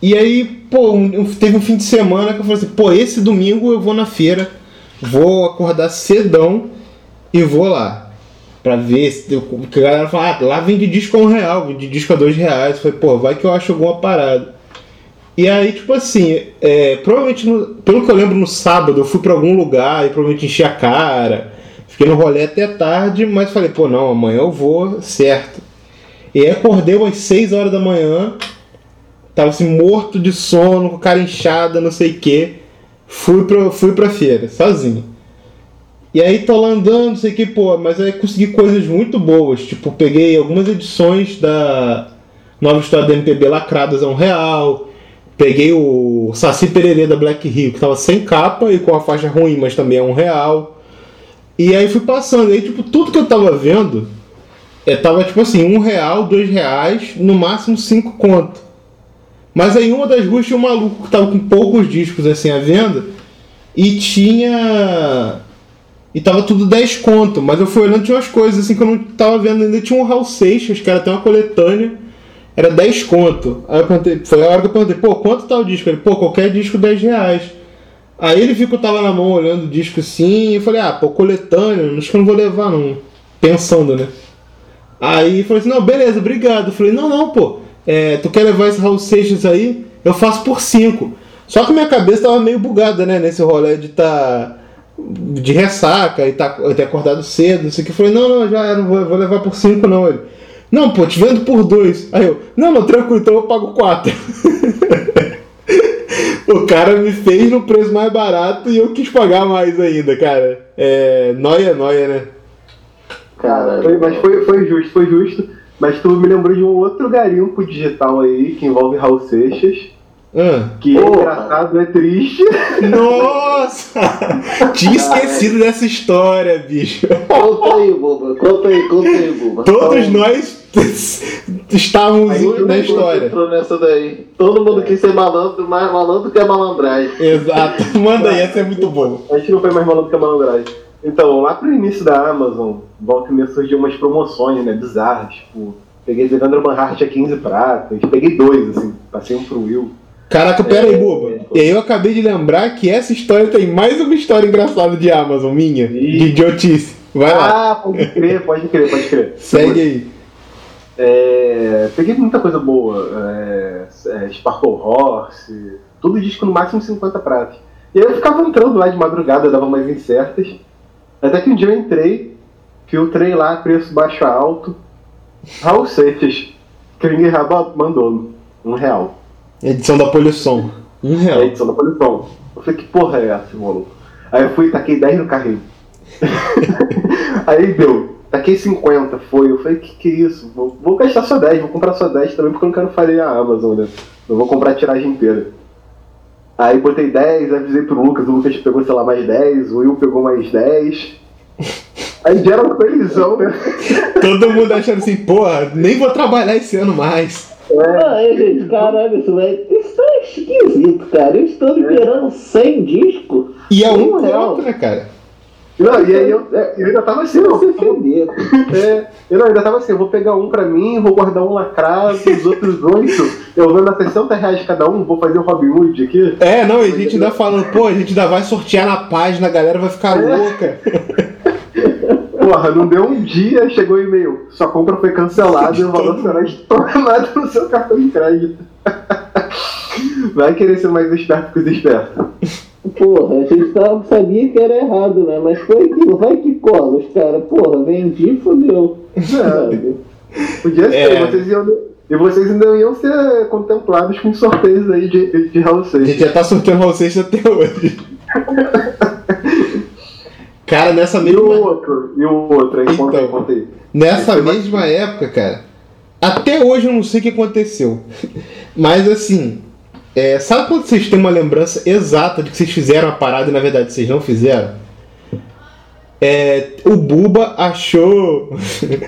E aí, pô, um- teve um fim de semana que eu falei assim, pô, esse domingo eu vou na feira, vou acordar cedão e vou lá. Pra ver se. Porque a galera fala, ah, lá vende disco a um real, vende disco a dois reais. Eu falei, pô, vai que eu acho alguma parada. E aí, tipo assim, é, provavelmente, no- pelo que eu lembro, no sábado eu fui pra algum lugar e provavelmente enchi a cara. Fiquei no rolê até tarde, mas falei, pô, não, amanhã eu vou, certo. E aí acordei umas 6 horas da manhã, tava assim, morto de sono, com cara inchada, não sei o quê. Fui pra, fui pra feira, sozinho. E aí tô lá andando, não sei o que, pô, mas aí consegui coisas muito boas. Tipo, peguei algumas edições da Nova História da MPB lacradas a um real. Peguei o Saci Pererê da Black Hill, que tava sem capa e com a faixa ruim, mas também é um real. E aí fui passando, e aí tipo, tudo que eu tava vendo, é, tava tipo assim, um real, dois reais, no máximo cinco conto. Mas aí uma das ruas tinha um maluco que tava com poucos discos assim à venda e tinha. E tava tudo 10 conto, mas eu fui olhando tinha umas coisas assim que eu não tava vendo ainda. Tinha um Raul Seixas, que era até uma coletânea, era 10 conto. Aí eu perguntei, foi a hora que eu perguntei, pô, quanto tá o disco? Ele, pô, qualquer disco 10 reais. Aí ele viu que eu tava na mão olhando o disco assim, e falei, ah, pô, coletânea, acho que eu não vou levar não. Pensando, né? Aí falou assim, não, beleza, obrigado. Eu falei, não, não, pô, é, tu quer levar esse Raul Seixas aí? Eu faço por 5. Só que minha cabeça tava meio bugada, né, nesse rolê de tá de ressaca e tá, ter acordado cedo, não sei o que. Eu falei, não, não, já era, não vou, vou levar por 5 não. Ele, não, pô, te vendo por 2. Aí eu, não, não, tranquilo, então eu pago 4. o cara me fez no preço mais barato e eu quis pagar mais ainda, cara. É. Noia, noia, né? Caralho. Foi- mas foi, foi justo, foi justo. Mas tu me lembrou de um outro garimpo digital aí que envolve Raul Seixas. Ah. Que é engraçado, é triste. Nossa! Tinha esquecido dessa história, bicho. Conta aí, boba. Conta aí, conta aí, boba. Todos nós estávamos Todo na mundo história. entrou nessa daí. Todo mundo quis ser malandro, mais malandro que a malandragem. Exato. Manda aí, essa é muito boa. A gente não foi mais maluco que a malandragem. Então, lá pro início da Amazon, volta e meia surgiu umas promoções, né, bizarras. Tipo, peguei Devendra Banhart a 15 pratas. Peguei dois, assim. Passei um pro Will. Caraca, pera aí, boba. E aí eu acabei de lembrar que essa história tem mais uma história engraçada de Amazon, minha. De idiotice. Vai lá. Ah, pode crer, pode crer, pode crer. Segue aí. É, peguei muita coisa boa. É, é, Sparkle Horse, tudo disco no máximo 50 pratas. E aí eu ficava entrando lá de madrugada, dava umas incertas. Até que um dia eu entrei, filtrei lá, preço baixo a alto. Raul Seixas, Kling Raba mandou um real. Edição da Polição. Um É real. edição da Polição. Eu falei, que porra é essa, maluco? Aí eu fui e taquei 10 no carrinho. Aí deu. Taquei 50, foi. Eu falei, que que é isso? Vou, vou gastar só 10, vou comprar só 10 também, porque eu não quero fazer a Amazon, né? Eu vou comprar a tiragem inteira. Aí botei 10, avisei pro Lucas, o Lucas pegou, sei lá, mais 10, o Will pegou mais 10. Aí gera uma colisão, né? Todo mundo achando assim, porra, nem vou trabalhar esse ano mais. Ah, é, gente, caralho, isso, vai... isso tá esquisito, cara. Eu estou liberando 100 discos. E é um Um real. contra, cara. Não, e aí eu, é, eu ainda tava assim, ó. Você fudeu. É, eu não, ainda tava assim, eu vou pegar um pra mim, vou guardar um lacrado, os outros oito, eu vou dar 60 reais cada um, vou fazer o Robin Hood aqui. É, não, e a gente ainda falando, pô, a gente ainda vai sortear na página, a galera vai ficar louca. Porra, não deu um dia, chegou o e-mail. Sua compra foi cancelada e o valor será estornado no seu cartão de crédito. Vai querer ser mais esperto que os espertos. Porra, a gente tava, sabia que era errado, né? Mas foi aquilo, vai que cola, os caras. Porra, vendi, fodeu. Sabe? Podia ser, É. vocês iam. E vocês ainda iam ser contemplados com sorteios aí de, de Raul A gente já tá sorteando Raul Seixas até hoje. Cara, nessa E o mesma, outro, e o outro, aí, conta aí, Então. conta aí. nessa Esse foi mesma época, cara, Até hoje eu não sei o que aconteceu. Mas assim, é, sabe quando vocês têm uma lembrança exata de que vocês fizeram a parada e na verdade vocês não fizeram? É, o Buba achou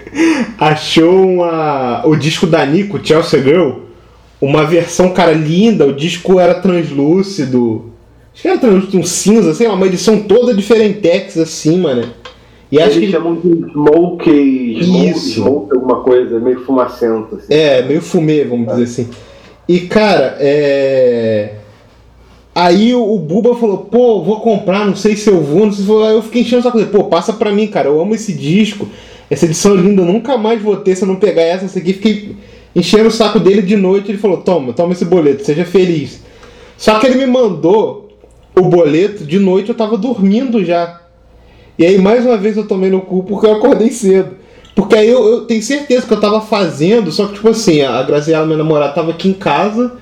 achou uma, o disco da Nico, Chelsea Girl, uma versão, cara, linda. O disco era translúcido. Acho que era translúcido, um cinza, sei lá, uma edição toda diferentex assim, mano. E acho Eles que chamam de smoke, smoke, Isso. smoke alguma coisa, meio fumacento. Assim. É, meio fumê, vamos dizer assim. E cara, é. Aí o, Buba falou, pô, vou comprar, não sei se eu vou, não sei se eu vou. Aí eu fiquei enchendo o saco dele, pô, passa pra mim, cara, eu amo esse disco, essa edição é linda, eu nunca mais vou ter se eu não pegar essa, essa aqui. Fiquei enchendo o saco dele de noite, ele falou, toma, toma esse boleto, seja feliz. Só que ele me mandou o boleto, de noite eu tava dormindo já. E aí mais uma vez eu tomei no cu porque eu acordei cedo. Porque aí eu, eu tenho certeza que eu tava fazendo, só que tipo assim, a Graziela, minha namorada, tava aqui em casa.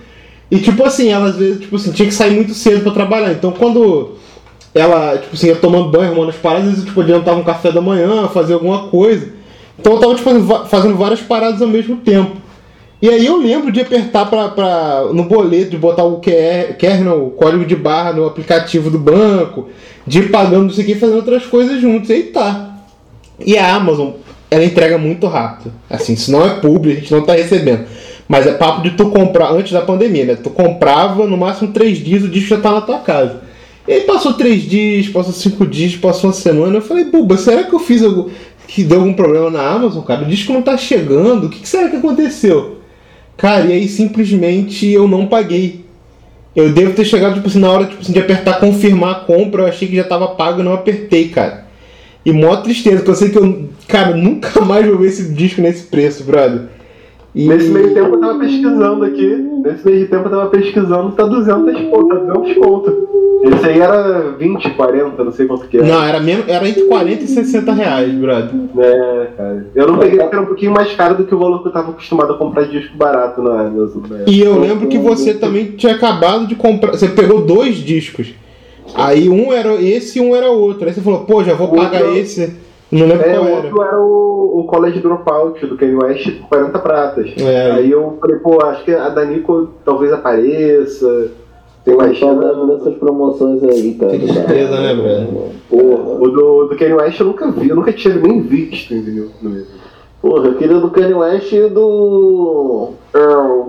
E tipo assim, ela às vezes, tipo assim, tinha que sair muito cedo pra trabalhar. Então quando ela, tipo assim, ia tomando banho, arrumando as paradas, às vezes tipo, adiantava um café da manhã, fazer alguma coisa. Então eu tava tipo, fazendo várias paradas ao mesmo tempo. E aí eu lembro de apertar pra, pra, no boleto, de botar o QR, não, o código de barra no aplicativo do banco, de ir pagando não sei o que, fazendo outras coisas juntos. E aí tá. E a Amazon, ela entrega muito rápido. Assim, se não é público, a gente não tá recebendo. Mas é papo de tu comprar, antes da pandemia, né? Tu comprava no máximo três dias, o disco já tá na tua casa. E aí passou três dias, passou cinco dias, passou uma semana. Eu falei, Buba, será que eu fiz algo que deu algum problema na Amazon, cara? O disco não tá chegando, o que, que será que aconteceu? Cara, e aí simplesmente eu não paguei. Eu devo ter chegado, tipo assim, na hora tipo assim, de apertar confirmar a compra, eu achei que já tava pago e não apertei, cara. E mó tristeza, porque eu sei que eu, cara, nunca mais vou ver esse disco nesse preço, brother. E... Nesse meio tempo eu tava pesquisando aqui. Nesse meio tempo eu tava pesquisando, tá 200 pontos, tá 200 conto. Esse aí era 20, 40, não sei quanto que era. Não, era, menos, era entre 40 e 60 reais, brother. É, cara. Eu não peguei porque era um pouquinho mais caro do que o valor que eu tava acostumado a comprar disco barato na Amazon. Né? E eu lembro que você também tinha acabado de comprar. Você pegou dois discos. Aí um era esse e um era outro. Aí você falou, pô, já vou pagar esse. Não lembro É, qual o era. outro era o, o College Dropout do Kanye West por 40 pratas. É. Aí eu falei, pô, acho que a Danico talvez apareça. Tem mais Saudade chance. dessas promoções aí, cara. Que tristeza, né, velho? Porra. O do, do Kanye West eu nunca vi, eu nunca tinha nem visto, entendeu? Porra, eu queria do Kanye West e do. Earl.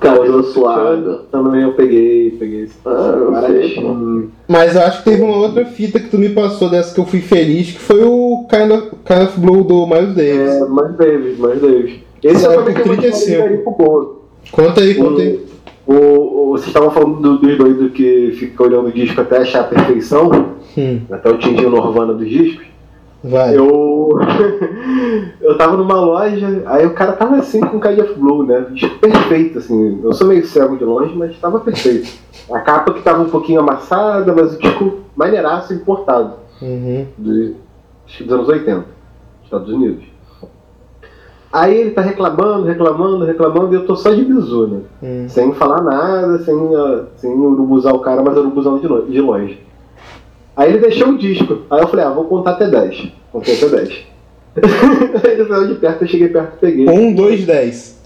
Cabelo suado. Também eu peguei, peguei esse. Ah, eu. Mas eu acho que teve uma outra fita que tu me passou dessa que eu fui feliz, que foi o Kind of, kind of Blue do Miles Davis. É, mais Davis, mais Davis. Esse eu tenho uma 35. história de garimpo boa. Conta aí, conta aí. O, o, vocês estavam falando do- dos doidos que fica olhando o disco até achar a perfeição, Hum, até o Tintin Norvana dos discos. Vai. Eu. eu tava numa loja, aí o cara tava assim com Kind of Blue, né? Perfeito, assim. Eu sou meio cego de longe, mas tava perfeito. A capa que tava um pouquinho amassada, mas o disco maneiraço importado. Uhum. de, acho que dos anos 80, Estados Unidos. Aí ele tá reclamando, reclamando, reclamando, e eu tô só de bizu, né? Hum. Sem falar nada, sem, ah, sem urubuzar o cara, mas urubuzando de longe. Aí ele deixou o disco. Aí eu falei, ah, vou contar até 10. Contei até 10. Aí ele saiu de perto, eu cheguei perto e peguei. Um, dois, dez.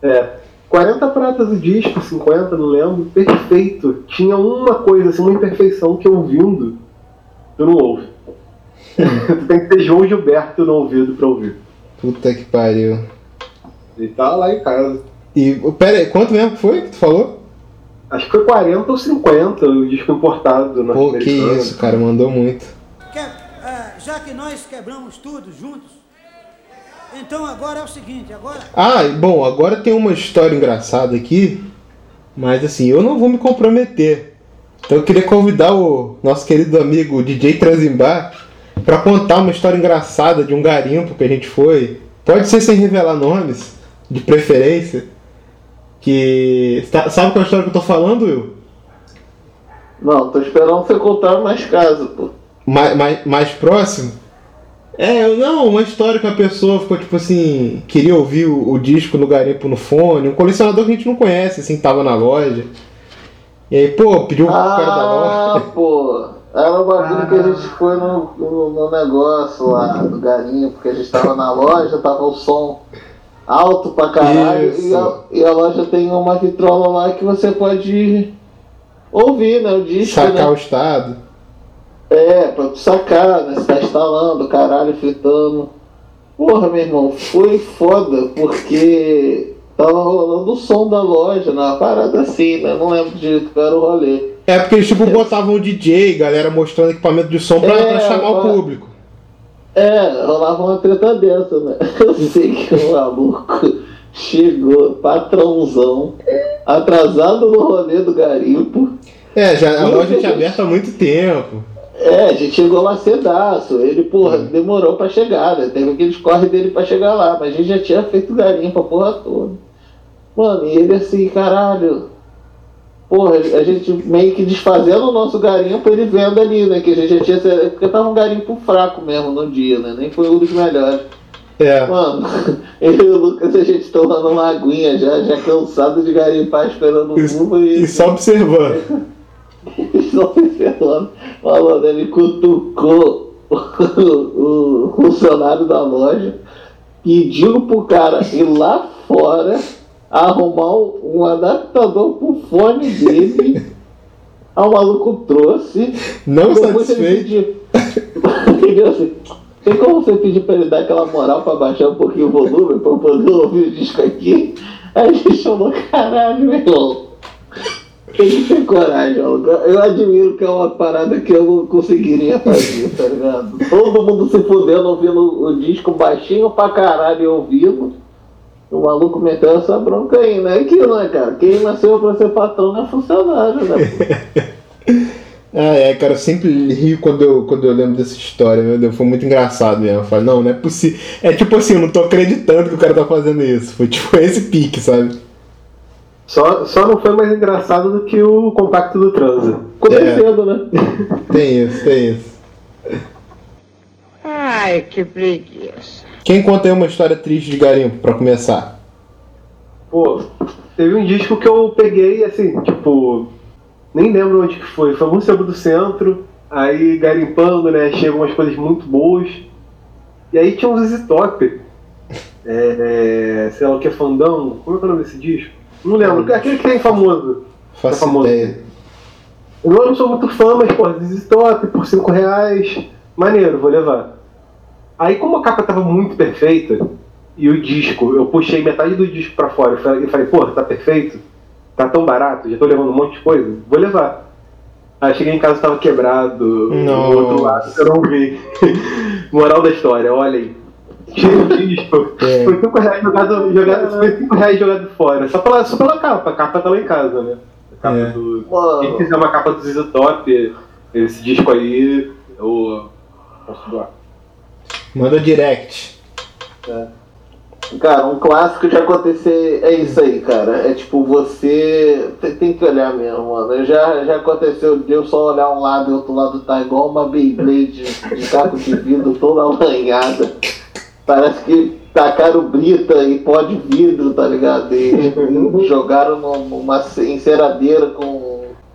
É. 40 pratas o disco, 50, não lembro. Perfeito. Tinha uma coisa, assim, uma imperfeição que ouvindo, tu não ouve. tu tem que ter João Gilberto no ouvido pra ouvir. Puta que pariu. Ele tá lá em casa. E, pera aí, quanto mesmo foi que tu falou? Acho que foi 40 ou 50 o disco importado Pô, que isso, cara, mandou muito. Que- é, já que nós quebramos tudo juntos, então agora é o seguinte, agora Ah, bom, agora tem uma história engraçada aqui, mas assim, eu não vou me comprometer. Então eu queria convidar o nosso querido amigo DJ Transimbar para contar uma história engraçada de um garimpo que a gente foi. Pode ser sem revelar nomes, de preferência. Que. Sabe qual é a história que eu tô falando, Will? Não, tô esperando você contar mais casos, pô. mais, mais, mais próximo. É, eu- não, uma história que a pessoa ficou tipo assim, queria ouvir o, o disco no garimpo no fone, um colecionador que a gente não conhece, assim, tava na loja. E aí, pô, pediu o cara da Ah, loja. pô. Era o bagulho que a gente foi no, no, no negócio lá do garimpo, porque a gente tava na loja, tava o som. Alto pra caralho. E a, e a loja tem uma vitrola lá que você pode ouvir, né? O disco, Sacar né? o estado. É, pra tu sacar, né? Você tá instalando, caralho, fritando. Porra, meu irmão, foi foda, porque tava rolando o som da loja, na parada assim, né? Não lembro direito qual era o rolê. É porque eles tipo botavam o DJ, galera mostrando equipamento de som pra, É, pra chamar o agora- público. É, rolava uma treta dessa, né? Eu sei que o maluco chegou, patrãozão, atrasado no rolê do garimpo. É, já, a loja tinha aberto há muito tempo. É, a gente chegou lá cedaço. Ele, porra, demorou pra chegar, né? Teve aqueles corre dele pra chegar lá, mas a gente já tinha feito garimpo a porra toda. Mano, e ele assim, caralho. Porra, a gente meio que desfazendo o nosso garimpo, ele vendo ali, né? Que a gente já tinha. Porque tava um garimpo fraco mesmo no dia, né? Nem foi um dos melhores. É. Mano, eu e o Lucas, a gente tomando uma aguinha já, já cansado de garimpar, esperando o Uva e. E só observando. Só observando. Falando, ele cutucou o, o funcionário da loja, pedindo pro cara ir lá fora arrumar um adaptador pro fone dele. Aí o maluco trouxe. Não satisfeito. Ele assim, tem como você pedir pra ele dar aquela moral pra baixar um pouquinho o volume pra eu poder ouvir o disco aqui? Aí a gente falou, caralho, meu irmão. Tem que ter coragem, maluco. Eu admiro que é uma parada que eu não conseguiria fazer, tá ligado? Todo mundo se fudendo ouvindo o disco baixinho pra caralho e ouvindo. O maluco meteu essa bronca aí, né? Aquilo, né, cara? Quem nasceu pra ser patrão não é funcionário, né? Ah, é, cara, eu sempre rio quando eu, quando eu lembro dessa história, meu Deus, foi muito engraçado mesmo. Eu falei, não, não é possível. É tipo assim, eu não tô acreditando que o cara tá fazendo isso. Foi tipo esse pique, sabe? Só, só não foi mais engraçado do que o compacto do transa. Começando, né? Tem isso, tem isso. Ai, que preguiça. Quem conta aí uma história triste de garimpo pra começar? Pô, teve um disco que eu peguei, assim, tipo, nem lembro onde que foi. Foi algum centro do centro, aí garimpando, né? Chegam umas coisas muito boas. E aí tinha um ZZ Top. É, sei lá o que é Fandão. Como é que é o nome desse disco? Não lembro. Aquele que tem famoso. Faço É famoso. ideia. Eu não sou muito fã, mas, pô, ZZ Top por 5 reais. Maneiro, vou levar. Aí, como a capa tava muito perfeita, e o disco, eu puxei metade do disco pra fora e falei, pô, tá perfeito? Tá tão barato, já tô levando um monte de coisa, vou levar. Aí cheguei em casa tava quebrado, Não. do outro lado eu não vi. Moral da história, olhem. Cheio de disco. É. Foi 5 reais jogado, jogado, foi 5 reais jogado fora. Só pela, só pela capa, a capa tá lá em casa, né? A capa É. do. Mano. Quem quiser uma capa do ZZ Top, esse disco aí, doar. Manda direct. Cara, um clássico de acontecer é isso aí, cara. É tipo, você tem- que olhar mesmo, mano. Já, já aconteceu de eu só olhar um lado e outro lado tá igual uma Beyblade de caco de vidro toda arranhada. Parece que tacaram brita e pó de vidro, tá ligado? E jogaram num- numa enceradeira com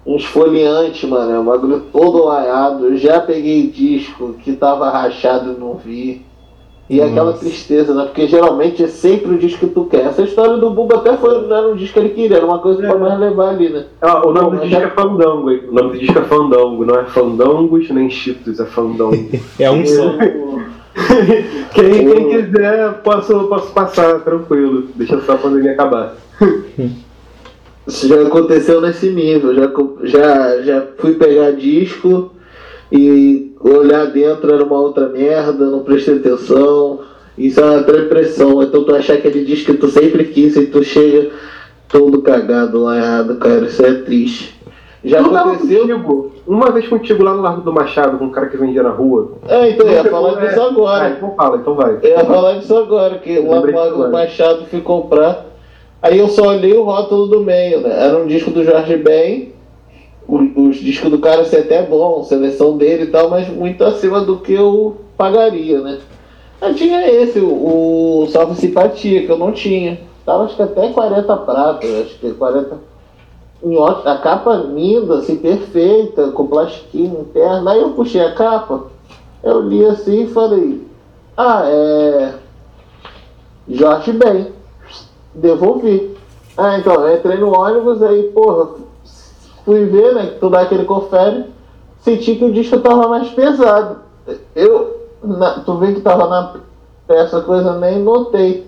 um esfoliante, mano. É um bagulho todo laiado. Eu já peguei disco que tava rachado e não vi. E é aquela Nossa. tristeza, né? Porque geralmente é sempre o disco que tu quer. Essa história do Buba até foi, não era um disco que ele queria, era uma coisa pra mais levar ali, né? Ah, o nome Bom, do já- disco é Fandango, hein? O nome do disco é Fandango, não é Fandangos nem Cheetos, é Fandango. É um só. quem, quem quiser, posso, posso passar, tranquilo. Deixa só a pandemia acabar. Isso já aconteceu nesse nível. Já, já, já fui pegar disco e olhar dentro era uma outra merda, não prestei atenção. Isso é uma depressão. Então tu achar aquele disco que tu sempre quis e tu chega todo cagado lá errado, cara. Isso é triste. Já Eu tava aconteceu. contigo, uma vez contigo lá no Largo do Machado, com um cara que vendia na rua. É, então eu ia falar disso é. agora. Ah, então fala, então vai. Eu ia falar disso agora, que o Lembrei disso Lago agora. Machado fui comprar. Aí eu só olhei o rótulo do meio, né? Era um disco do Jorge Ben. Os discos do cara ser até bom, seleção dele e tal, mas muito acima do que eu pagaria, né? Aí tinha esse, o, o Salve Simpatia, que eu não tinha. Tava acho que até 40 pratas, acho que 40. Em ótimo- a capa linda, assim, perfeita, com plastiquinho interno. Aí eu puxei a capa, eu li assim e falei, ah, é. Jorge Ben. Devolvi. Ah, então, eu entrei no ônibus, aí, porra, fui ver, né, que tu dá aquele confere, senti que o disco tava mais pesado. Eu, na- tu vê que tava na peça, coisa, nem notei.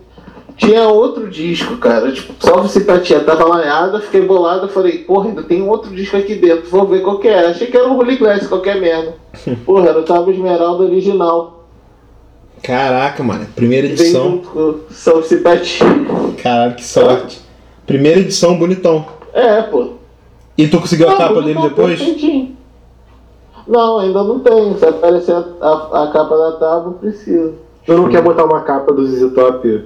Tinha outro disco, cara, tipo, salve simpatia, tava lanhada, fiquei bolado, falei, porra, ainda tem outro disco aqui dentro, vou ver qual que é. Achei que era um Holy Glass, qualquer merda. Porra, era o Tabo Esmeralda original. Caraca, mano. Primeira edição. Salve Simpatia. Caralho, que sorte. Primeira edição, bonitão. É, pô. E tu conseguiu a Ah, capa dele depois? Não, ainda não tenho. Se aparecer a, a- a capa da tábua, preciso. Tu não quer botar uma capa do ZZ Top?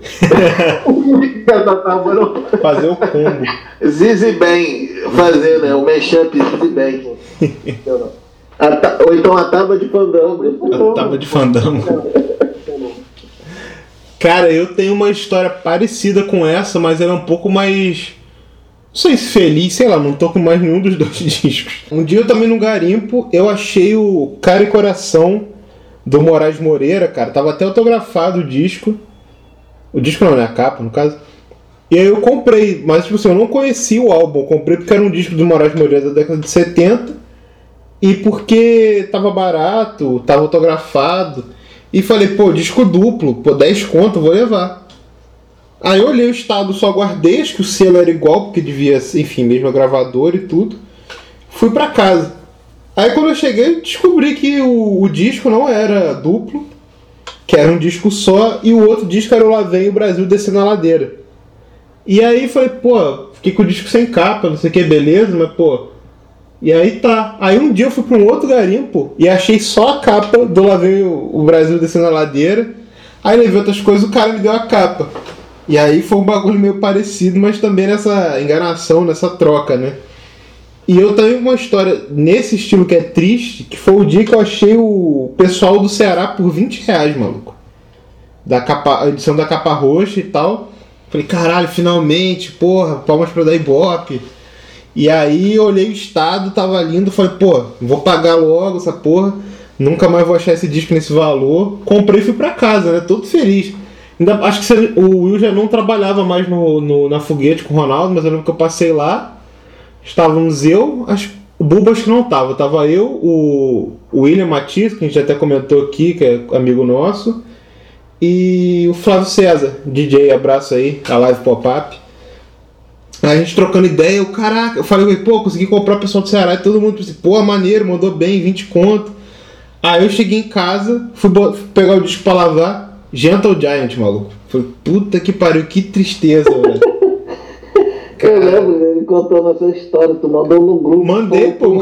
da tábua, não. Fazer o combo. Zizi Bem, fazer, né? O mashup Zizi Bem. A Ou então a tábua de fandango. A tábua de fandango. Cara, eu tenho uma história parecida com essa, mas ela é um pouco mais. Não sei se feliz, sei lá, não tô com mais nenhum dos dois discos. Um dia eu também no garimpo, eu achei o Cara e Coração do Moraes Moreira, cara. Tava até autografado o disco. O disco não, né? A capa, no caso. E aí eu comprei, mas tipo assim, eu não conhecia o álbum. Eu comprei porque era um disco do Moraes Moreira da década de 70. E porque tava barato, tava autografado. E falei, pô, disco duplo, pô, 10 conto, vou levar. Aí eu olhei o estado, só guardei, acho que o selo era igual, porque devia enfim, mesmo gravador e tudo. Fui pra casa. Aí quando eu cheguei, descobri que o, o disco não era duplo, que era um disco só, e o outro disco era o Lá Vem o Brasil Descendo a Ladeira. E aí falei, pô, fiquei com o disco sem capa, não sei o que, beleza, mas pô, e aí tá. Aí um dia eu fui pra um outro garimpo e achei só a capa do Lá Vem o Brasil descendo a ladeira. Aí levei outras coisas o cara me deu a capa. E aí foi um bagulho meio parecido, mas também nessa enganação, nessa troca, né? E eu tenho uma história nesse estilo que é triste, que foi o dia que eu achei o pessoal do Ceará por 20 reais, maluco. Da capa, edição da capa roxa e tal. Falei, caralho, finalmente, porra, palmas pra dar ibope. E aí eu olhei o estado, tava lindo, falei, pô, vou pagar logo essa porra, nunca mais vou achar esse disco nesse valor. Comprei e fui pra casa, né? Todo feliz. Ainda, acho que o Will já não trabalhava mais no, no- na foguete com o Ronaldo, mas eu lembro que eu passei lá. Estávamos eu, acho, o Buba acho que não tava. Tava eu, o, o William Matias, que a gente até comentou aqui, que é amigo nosso, e o Flávio César, DJ, abraço aí, a live pop-up. A gente trocando ideia, eu, caraca, eu falei, pô, consegui comprar o pessoal do Ceará e todo mundo disse, pô, maneiro, mandou bem, 20 conto. Aí eu cheguei em casa, fui, fui pegar o disco pra lavar, Gentle Giant, maluco. Falei, puta que pariu, que tristeza, velho. Eu lembro dele contando essa história, tu mandou no grupo. Mandei, pô.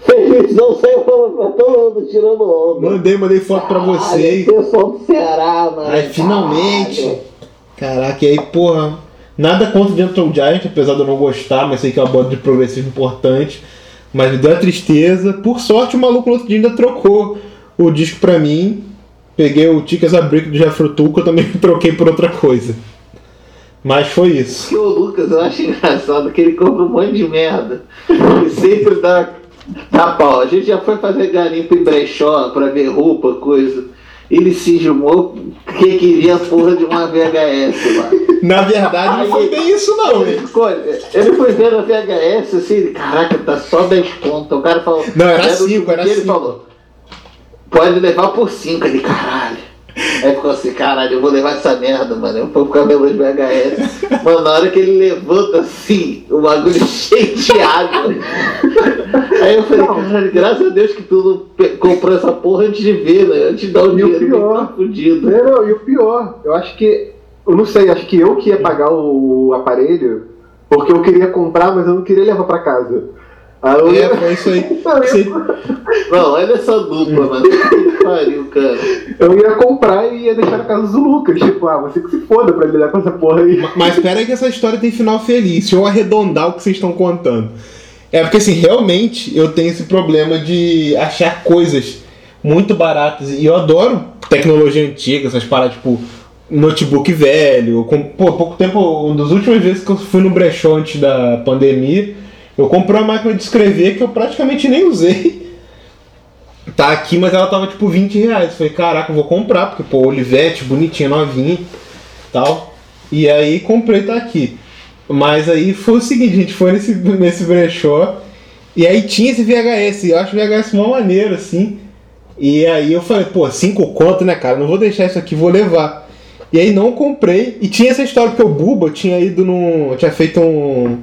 Felizão saiu falando pra todo mundo, tirando onda. Mandei, mandei foto pra vocês. Pessoal do Ceará, mano. Aí finalmente. Caraca, e aí, porra. Nada contra o Gentle Giant, apesar de eu não gostar, mas sei que é uma banda de progressivo importante. Mas me deu a tristeza. Por sorte, o maluco outro dia ainda trocou o disco pra mim. Peguei o Tickets a Brick do Jeffro que eu também troquei por outra coisa. Mas foi isso. Que o Lucas, eu acho engraçado que ele compra um monte de merda. E sempre dá, dá pau. A gente já foi fazer garimpo em brechó pra ver roupa, coisa. Ele se jumou que queria a porra de uma VHS lá. Na verdade, não foi bem isso, não. Ele, ficou- ele foi vendo a VHS assim, caraca, tá só 10 conto. O cara falou. Não, era Aí no cinco, era dia Ele cinco. falou, pode levar por 5. Ele, caralho. Aí ficou assim, caralho, eu vou levar essa merda, mano. Eu vou ficar os VHS. Mano, na hora que ele levanta assim, o bagulho cheio de água. Aí eu falei, caralho, graças a Deus que tu comprou essa porra antes de ver, né? Antes de dar o E o dinheiro pior- tá fudido. Não, não, e o pior, eu acho que. Eu não sei, acho que eu que ia pagar o aparelho, porque eu queria comprar, mas eu não queria levar pra casa. Aí É, foi isso aí. Você- Não, olha essa dupla, mano. Que pariu, cara. Eu ia comprar e ia deixar na casa do Lucas. Tipo, ah, você que se foda pra lidar com essa porra aí. Mas espera aí que essa história tem final feliz. Deixa eu arredondar o que vocês estão contando. É porque assim, realmente eu tenho esse problema de achar coisas muito baratas. E eu adoro tecnologia antiga, essas paradas tipo notebook velho. Com, pô, pouco tempo, uma das últimas vezes que eu fui no brechó antes da pandemia, eu comprei uma máquina de escrever que eu praticamente nem usei. Tá aqui, mas ela tava tipo 20 reais. Eu falei, caraca, eu vou comprar, porque pô, Olivetti, bonitinha, novinha tal. E aí comprei tá aqui. Mas aí foi o seguinte, a gente foi nesse, nesse brechó e aí tinha esse VHS, eu acho VHS mó maneiro, assim. E aí eu falei, pô, cinco conto, né, cara? Não vou deixar isso aqui, vou levar. E aí não comprei. E tinha essa história porque o Buba tinha ido num. tinha feito um.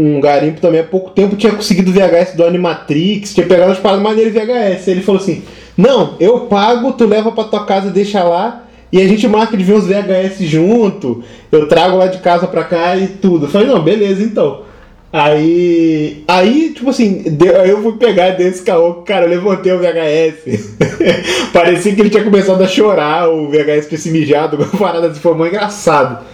Um garimpo também há pouco tempo, tinha conseguido VHS do Animatrix, tinha pegado as paradas maneiras VHS. Ele falou assim: Não, eu pago, tu leva pra tua casa, deixa lá. E a gente marca de ver os VHS junto. Eu trago lá de casa pra cá e tudo. Eu falei, não, beleza então. Aí. Aí, tipo assim, deu, eu fui pegar desse caô, cara, eu levantei o VHS. Parecia que ele tinha começado a chorar, o VHS tinha se mijado, uma parada assim, foi muito engraçado.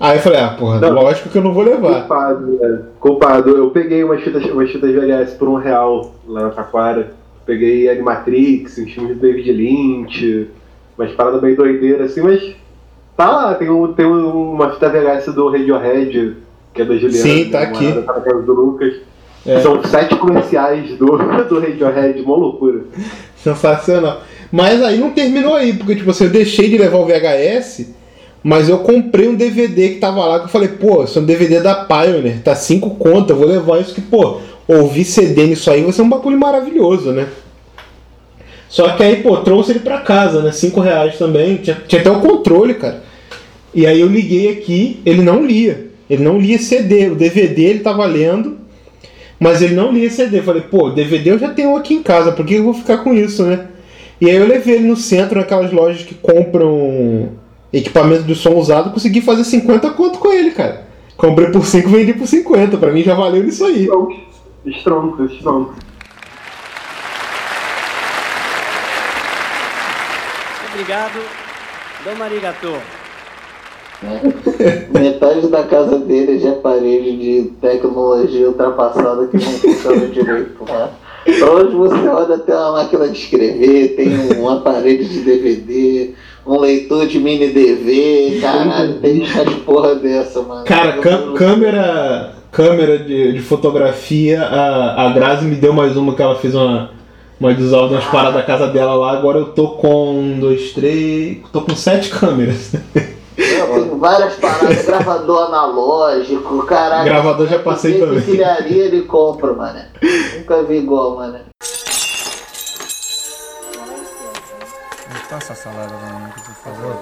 Aí eu falei, ah, porra, Não. lógico que eu não vou levar. Culpado, né? Culpado. Eu peguei umas fitas, umas fitas VHS por um real lá na Taquara. Peguei Animatrix, uns filmes do David Lynch, umas paradas bem doideiras assim, mas tá lá, tem, um, tem um- uma fita VHS do Radiohead, que é da Juliana. Sim, tá né, aqui. Tá na casa do Lucas. É. São sete comerciais do, do Radiohead, mó loucura. Sensacional. Mas aí não terminou aí, porque tipo assim, eu deixei de levar o VHS, mas eu comprei um DVD que tava lá, que eu falei, pô, isso é um DVD da Pioneer, tá 5 conto, eu vou levar isso que, pô, ouvir CD nisso aí vai ser um bagulho maravilhoso, né? Só que aí, pô, trouxe ele pra casa, né? 5 reais também, tinha, tinha até o controle, cara. E aí eu liguei aqui, ele não lia. Ele não lia CD, o DVD ele tava lendo, mas ele não lia CD. Eu falei, pô, DVD eu já tenho aqui em casa, por que eu vou ficar com isso, né? E aí eu levei ele no centro, naquelas lojas que compram equipamento de som usado, consegui fazer 50 conto com ele, cara. Comprei por 5, vendi por 50. Pra mim já valeu nisso aí. Estronco, estronco. Obrigado. Dom Arigato. Metade da casa dele já é parede de tecnologia ultrapassada que não funciona direito. Né? Onde você olha, tem uma máquina de escrever, tem uma parede de DVD, um leitor de mini DV, caralho, tem as porra dessa, mano. Cara, câmera, câmera de, de fotografia, a, a Grazi me deu mais uma que ela fez uma, uma desordem nas paradas da casa dela lá. Agora eu tô com um, dois, três. tô com sete câmeras. Eu tenho várias paradas, gravador analógico, caralho. Gravador já passei também. Pilharia ele compra, mano. Nunca vi igual, mano. Passa a salada por favor.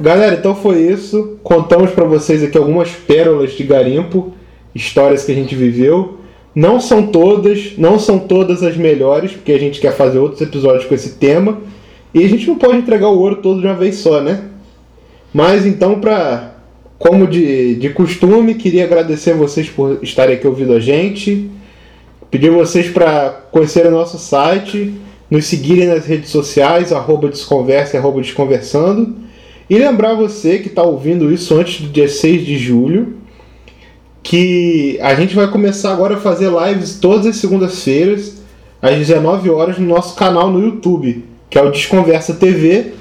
Galera, então foi isso. Contamos pra vocês aqui algumas pérolas de garimpo, histórias que a gente viveu. Não são todas, não são todas as melhores, porque a gente quer fazer outros episódios com esse tema. E a gente não pode entregar o ouro todo de uma vez só, né? Mas então, pra, como de, de costume, queria agradecer a vocês por estarem aqui ouvindo a gente. Pedir vocês para conhecerem o nosso site, nos seguirem nas redes sociais, arroba desconversa e arroba desconversando. E lembrar você que está ouvindo isso antes do dia 6 de julho, que a gente vai começar agora a fazer lives todas as segundas-feiras, às 19 horas, no nosso canal no YouTube, que é o Desconversa TV.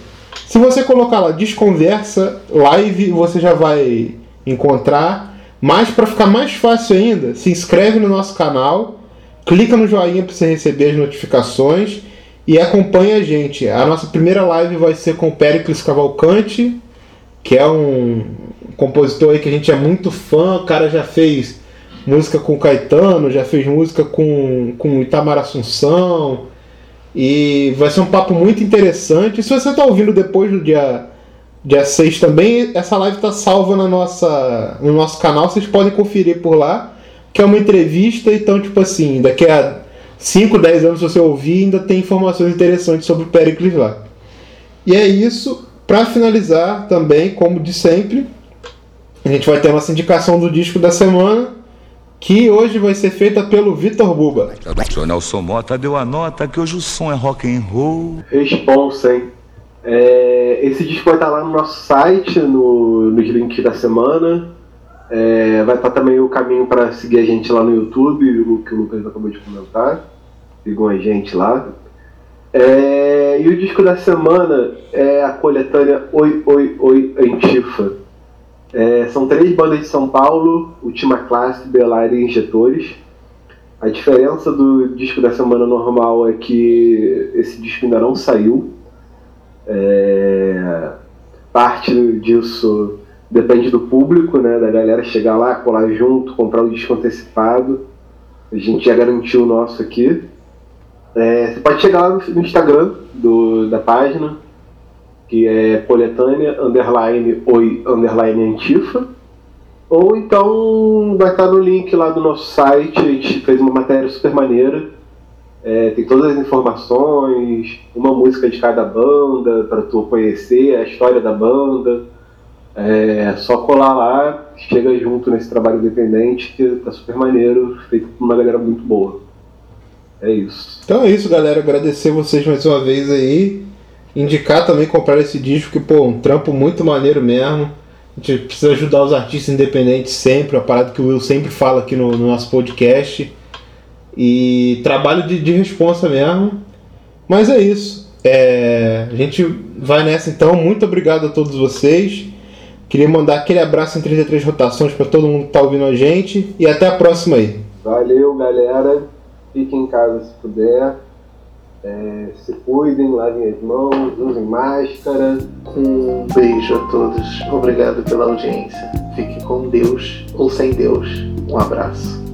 Se você colocar lá Desconversa Live, você já vai encontrar. Mas para ficar mais fácil ainda, se inscreve no nosso canal, clica no joinha para você receber as notificações e acompanha a gente. A nossa primeira live vai ser com o Pericles Cavalcante, que é um compositor aí que a gente é muito fã. O cara já fez música com Caetano, já fez música com, com Itamar Assunção. E vai ser um papo muito interessante. Se você está ouvindo depois do dia, dia 6 também, essa live está salva na nossa, no nosso canal. Vocês podem conferir por lá. Que é uma entrevista, então, tipo assim, daqui a 5, 10 anos, se você ouvir, ainda tem informações interessantes sobre o Pericles lá. E é isso. Para finalizar também, como de sempre, a gente vai ter a nossa indicação do disco da semana, que hoje vai ser feita pelo Vitor Buba. O Nelson Mota deu a nota que hoje o som é rock and roll. Responsa, hein? É, esse disco vai estar lá no nosso site, no, nos links da semana. É, vai estar também o caminho para seguir a gente lá no YouTube, o que o Lucas acabou de comentar. Sigam a gente lá. É, e o disco da semana é a coletânea Oi Oi Oi Antifa. É, são três bandas de São Paulo, Ultima Classe, Belar e Injetores. A diferença do disco da semana normal é que esse disco ainda não saiu. É, parte disso depende do público, né? Da galera chegar lá, colar junto, comprar o disco antecipado. A gente já garantiu o nosso aqui. É, você pode chegar lá no, Instagram do, da página, que é coletânea, underline, oi, underline, antifa. Ou então vai estar no link lá do nosso site, a gente fez uma matéria super maneira. É, tem todas as informações, uma música de cada banda para tu conhecer a história da banda. É só colar lá, chega junto nesse trabalho independente que tá super maneiro, feito por uma galera muito boa. É isso. Então é isso, galera. Agradecer vocês mais uma vez aí. Indicar também comprar esse disco, que, pô, um trampo muito maneiro mesmo. A gente precisa ajudar os artistas independentes sempre, a parada que o Will sempre fala aqui no, no nosso podcast. E trabalho de, de responsa mesmo. Mas é isso. É, a gente vai nessa então. Muito obrigado a todos vocês. Queria mandar aquele abraço em 33 rotações para todo mundo que tá ouvindo a gente. E até a próxima aí. Valeu, galera. Fiquem em casa se puder. É, se cuidem, lavem as mãos, usem máscara. Um beijo a todos. Obrigado pela audiência. Fique com Deus ou sem Deus. Um abraço.